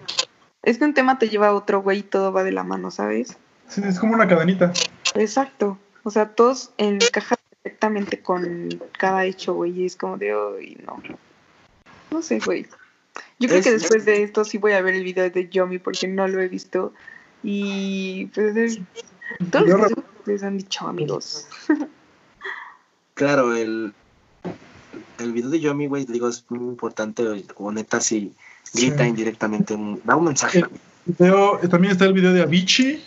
Speaker 2: es que un tema te lleva a otro, güey, y todo va de la mano, ¿sabes?
Speaker 3: Sí, es como una cadenita.
Speaker 2: Exacto. O sea, todos encajan perfectamente con cada hecho, güey. Y es como de, uy, no. No sé, güey. Yo creo
Speaker 4: Es-
Speaker 2: que después de esto sí voy a ver el video de Yomi porque no lo he visto. Y pues es todos
Speaker 3: Yo
Speaker 2: los les han dicho, amigos.
Speaker 4: Claro, el, el video de Yomi, güey, digo, es muy importante, o neta, si grita
Speaker 3: Sí.
Speaker 4: indirectamente, un, da un mensaje.
Speaker 3: El video- también está el video de Avicii,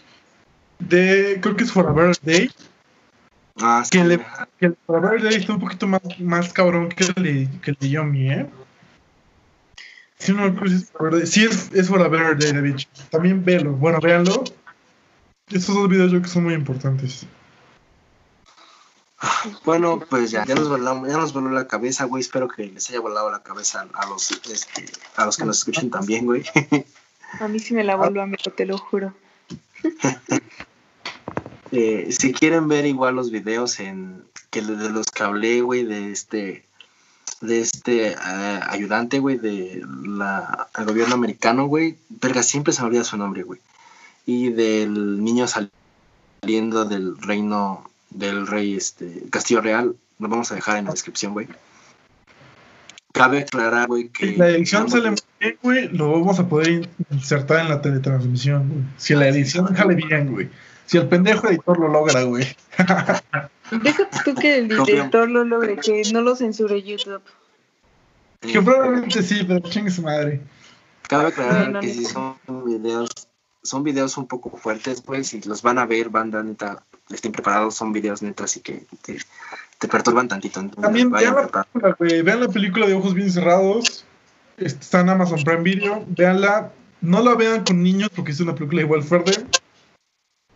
Speaker 3: de, creo que es For a Better Day,
Speaker 4: Ah, sí,
Speaker 3: que le- que el For a Better Day está un poquito más, más cabrón que el de, que el de Yomi, ¿eh? Sí, no, es Day. Sí, es, es For a Better Day de Avicii. También véanlo, bueno, véanlo. Estos dos videos yo creo que son muy importantes.
Speaker 4: Bueno, pues ya, ya nos volamos, ya nos voló la cabeza, güey. Espero que les haya volado la cabeza a los, este, a los que nos escuchen también, güey.
Speaker 2: A mí sí me la volvió, amigo, te lo juro.
Speaker 4: Eh, si quieren ver igual los videos en que de los que hablé, güey, de este de este eh, ayudante, güey, de la el gobierno americano, güey, verga, siempre se me olvida su nombre, güey. Y del niño sal- saliendo del reino del rey este Castillo Real, lo vamos a dejar en la descripción, güey. Cabe aclarar, güey, que
Speaker 3: Si la edición muy bien, güey, lo vamos a poder insertar en la teletransmisión, güey. Si la edición sale bien, güey. Si el pendejo editor lo logra, güey.
Speaker 2: Deja tú que el director lo logre, que no lo censure YouTube.
Speaker 3: Que probablemente sí, pero chingue su madre.
Speaker 4: Cabe aclarar que si son videos, son videos un poco fuertes, pues, si los van a ver, banda, neta, estén preparados, son videos neta, así que te, te perturban tantito. entonces
Speaker 3: También vean la película, güey. Vean la película de Ojos Bien Cerrados. Está en Amazon Prime Video. Veanla. No la vean con niños porque es una película igual fuerte.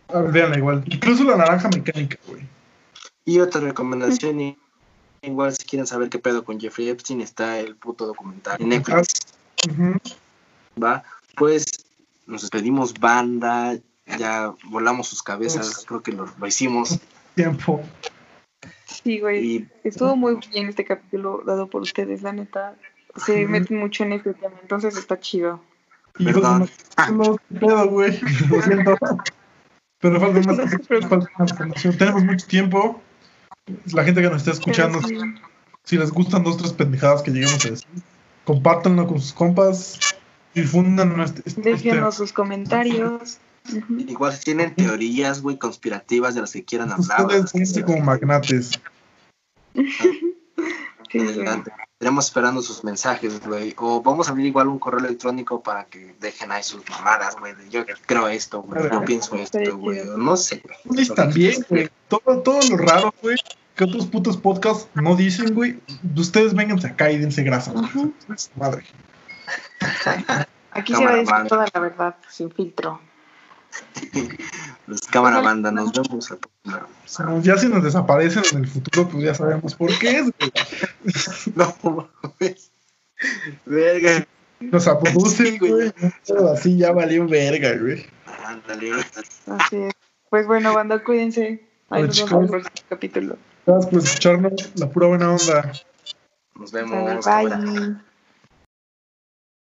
Speaker 3: A ver, Veanla igual. Incluso la naranja mecánica, güey.
Speaker 4: Y otra recomendación, y- igual si quieren saber qué pedo con Jeffrey Epstein, está el puto documental en Netflix,
Speaker 3: Ujú.
Speaker 4: ¿va? Pues nos despedimos, banda, ya volamos sus cabezas, creo que lo, lo hicimos.
Speaker 3: Tiempo.
Speaker 2: Sí, güey.
Speaker 4: Y
Speaker 2: Estuvo muy bien este capítulo dado por ustedes, la neta. Se meten mucho en este tema, entonces está chido.
Speaker 3: Una- no, qué pedo, güey. Lo siento. Pero falta más, falta más información. Tenemos mucho tiempo. La gente que nos está escuchando,
Speaker 2: sí.
Speaker 3: si les gustan dos tres pendejadas que llegamos a decir, compártanlo con sus compas, difundan este, este-
Speaker 2: Déjenos sus comentarios.
Speaker 4: Igual si tienen teorías, güey, conspirativas de las que quieran hablar.
Speaker 3: ustedes como magnates.
Speaker 2: Sí, güey.
Speaker 4: adelante. Estaremos esperando sus mensajes, güey. O vamos a abrir igual un correo electrónico para que dejen ahí sus mamadas, güey. de Yo creo esto, güey. Yo
Speaker 3: Claro.
Speaker 4: pienso esto, güey. No sé, güey.
Speaker 3: También, güey. Todo, todo lo raro, güey, que otros putos podcasts no dicen, güey. Ustedes vénganse acá y dense grasa. Madre.
Speaker 2: Aquí se va a decir toda la verdad, sin filtro.
Speaker 4: Los cámara banda, nos vemos a próxima.
Speaker 3: O sea, ya si nos desaparecen en el futuro, pues ya sabemos por qué es, güey.
Speaker 4: No, mames. Verga.
Speaker 3: Nos producen,
Speaker 4: Sí, güey.
Speaker 3: así ya valió verga, güey.
Speaker 4: Ándale, güey.
Speaker 2: Así es. Pues bueno, banda, cuídense. Ahí nos vemos en el próximo capítulo.
Speaker 3: Gracias por escucharnos. La pura buena onda.
Speaker 4: Nos vemos. cámara.
Speaker 2: Bye.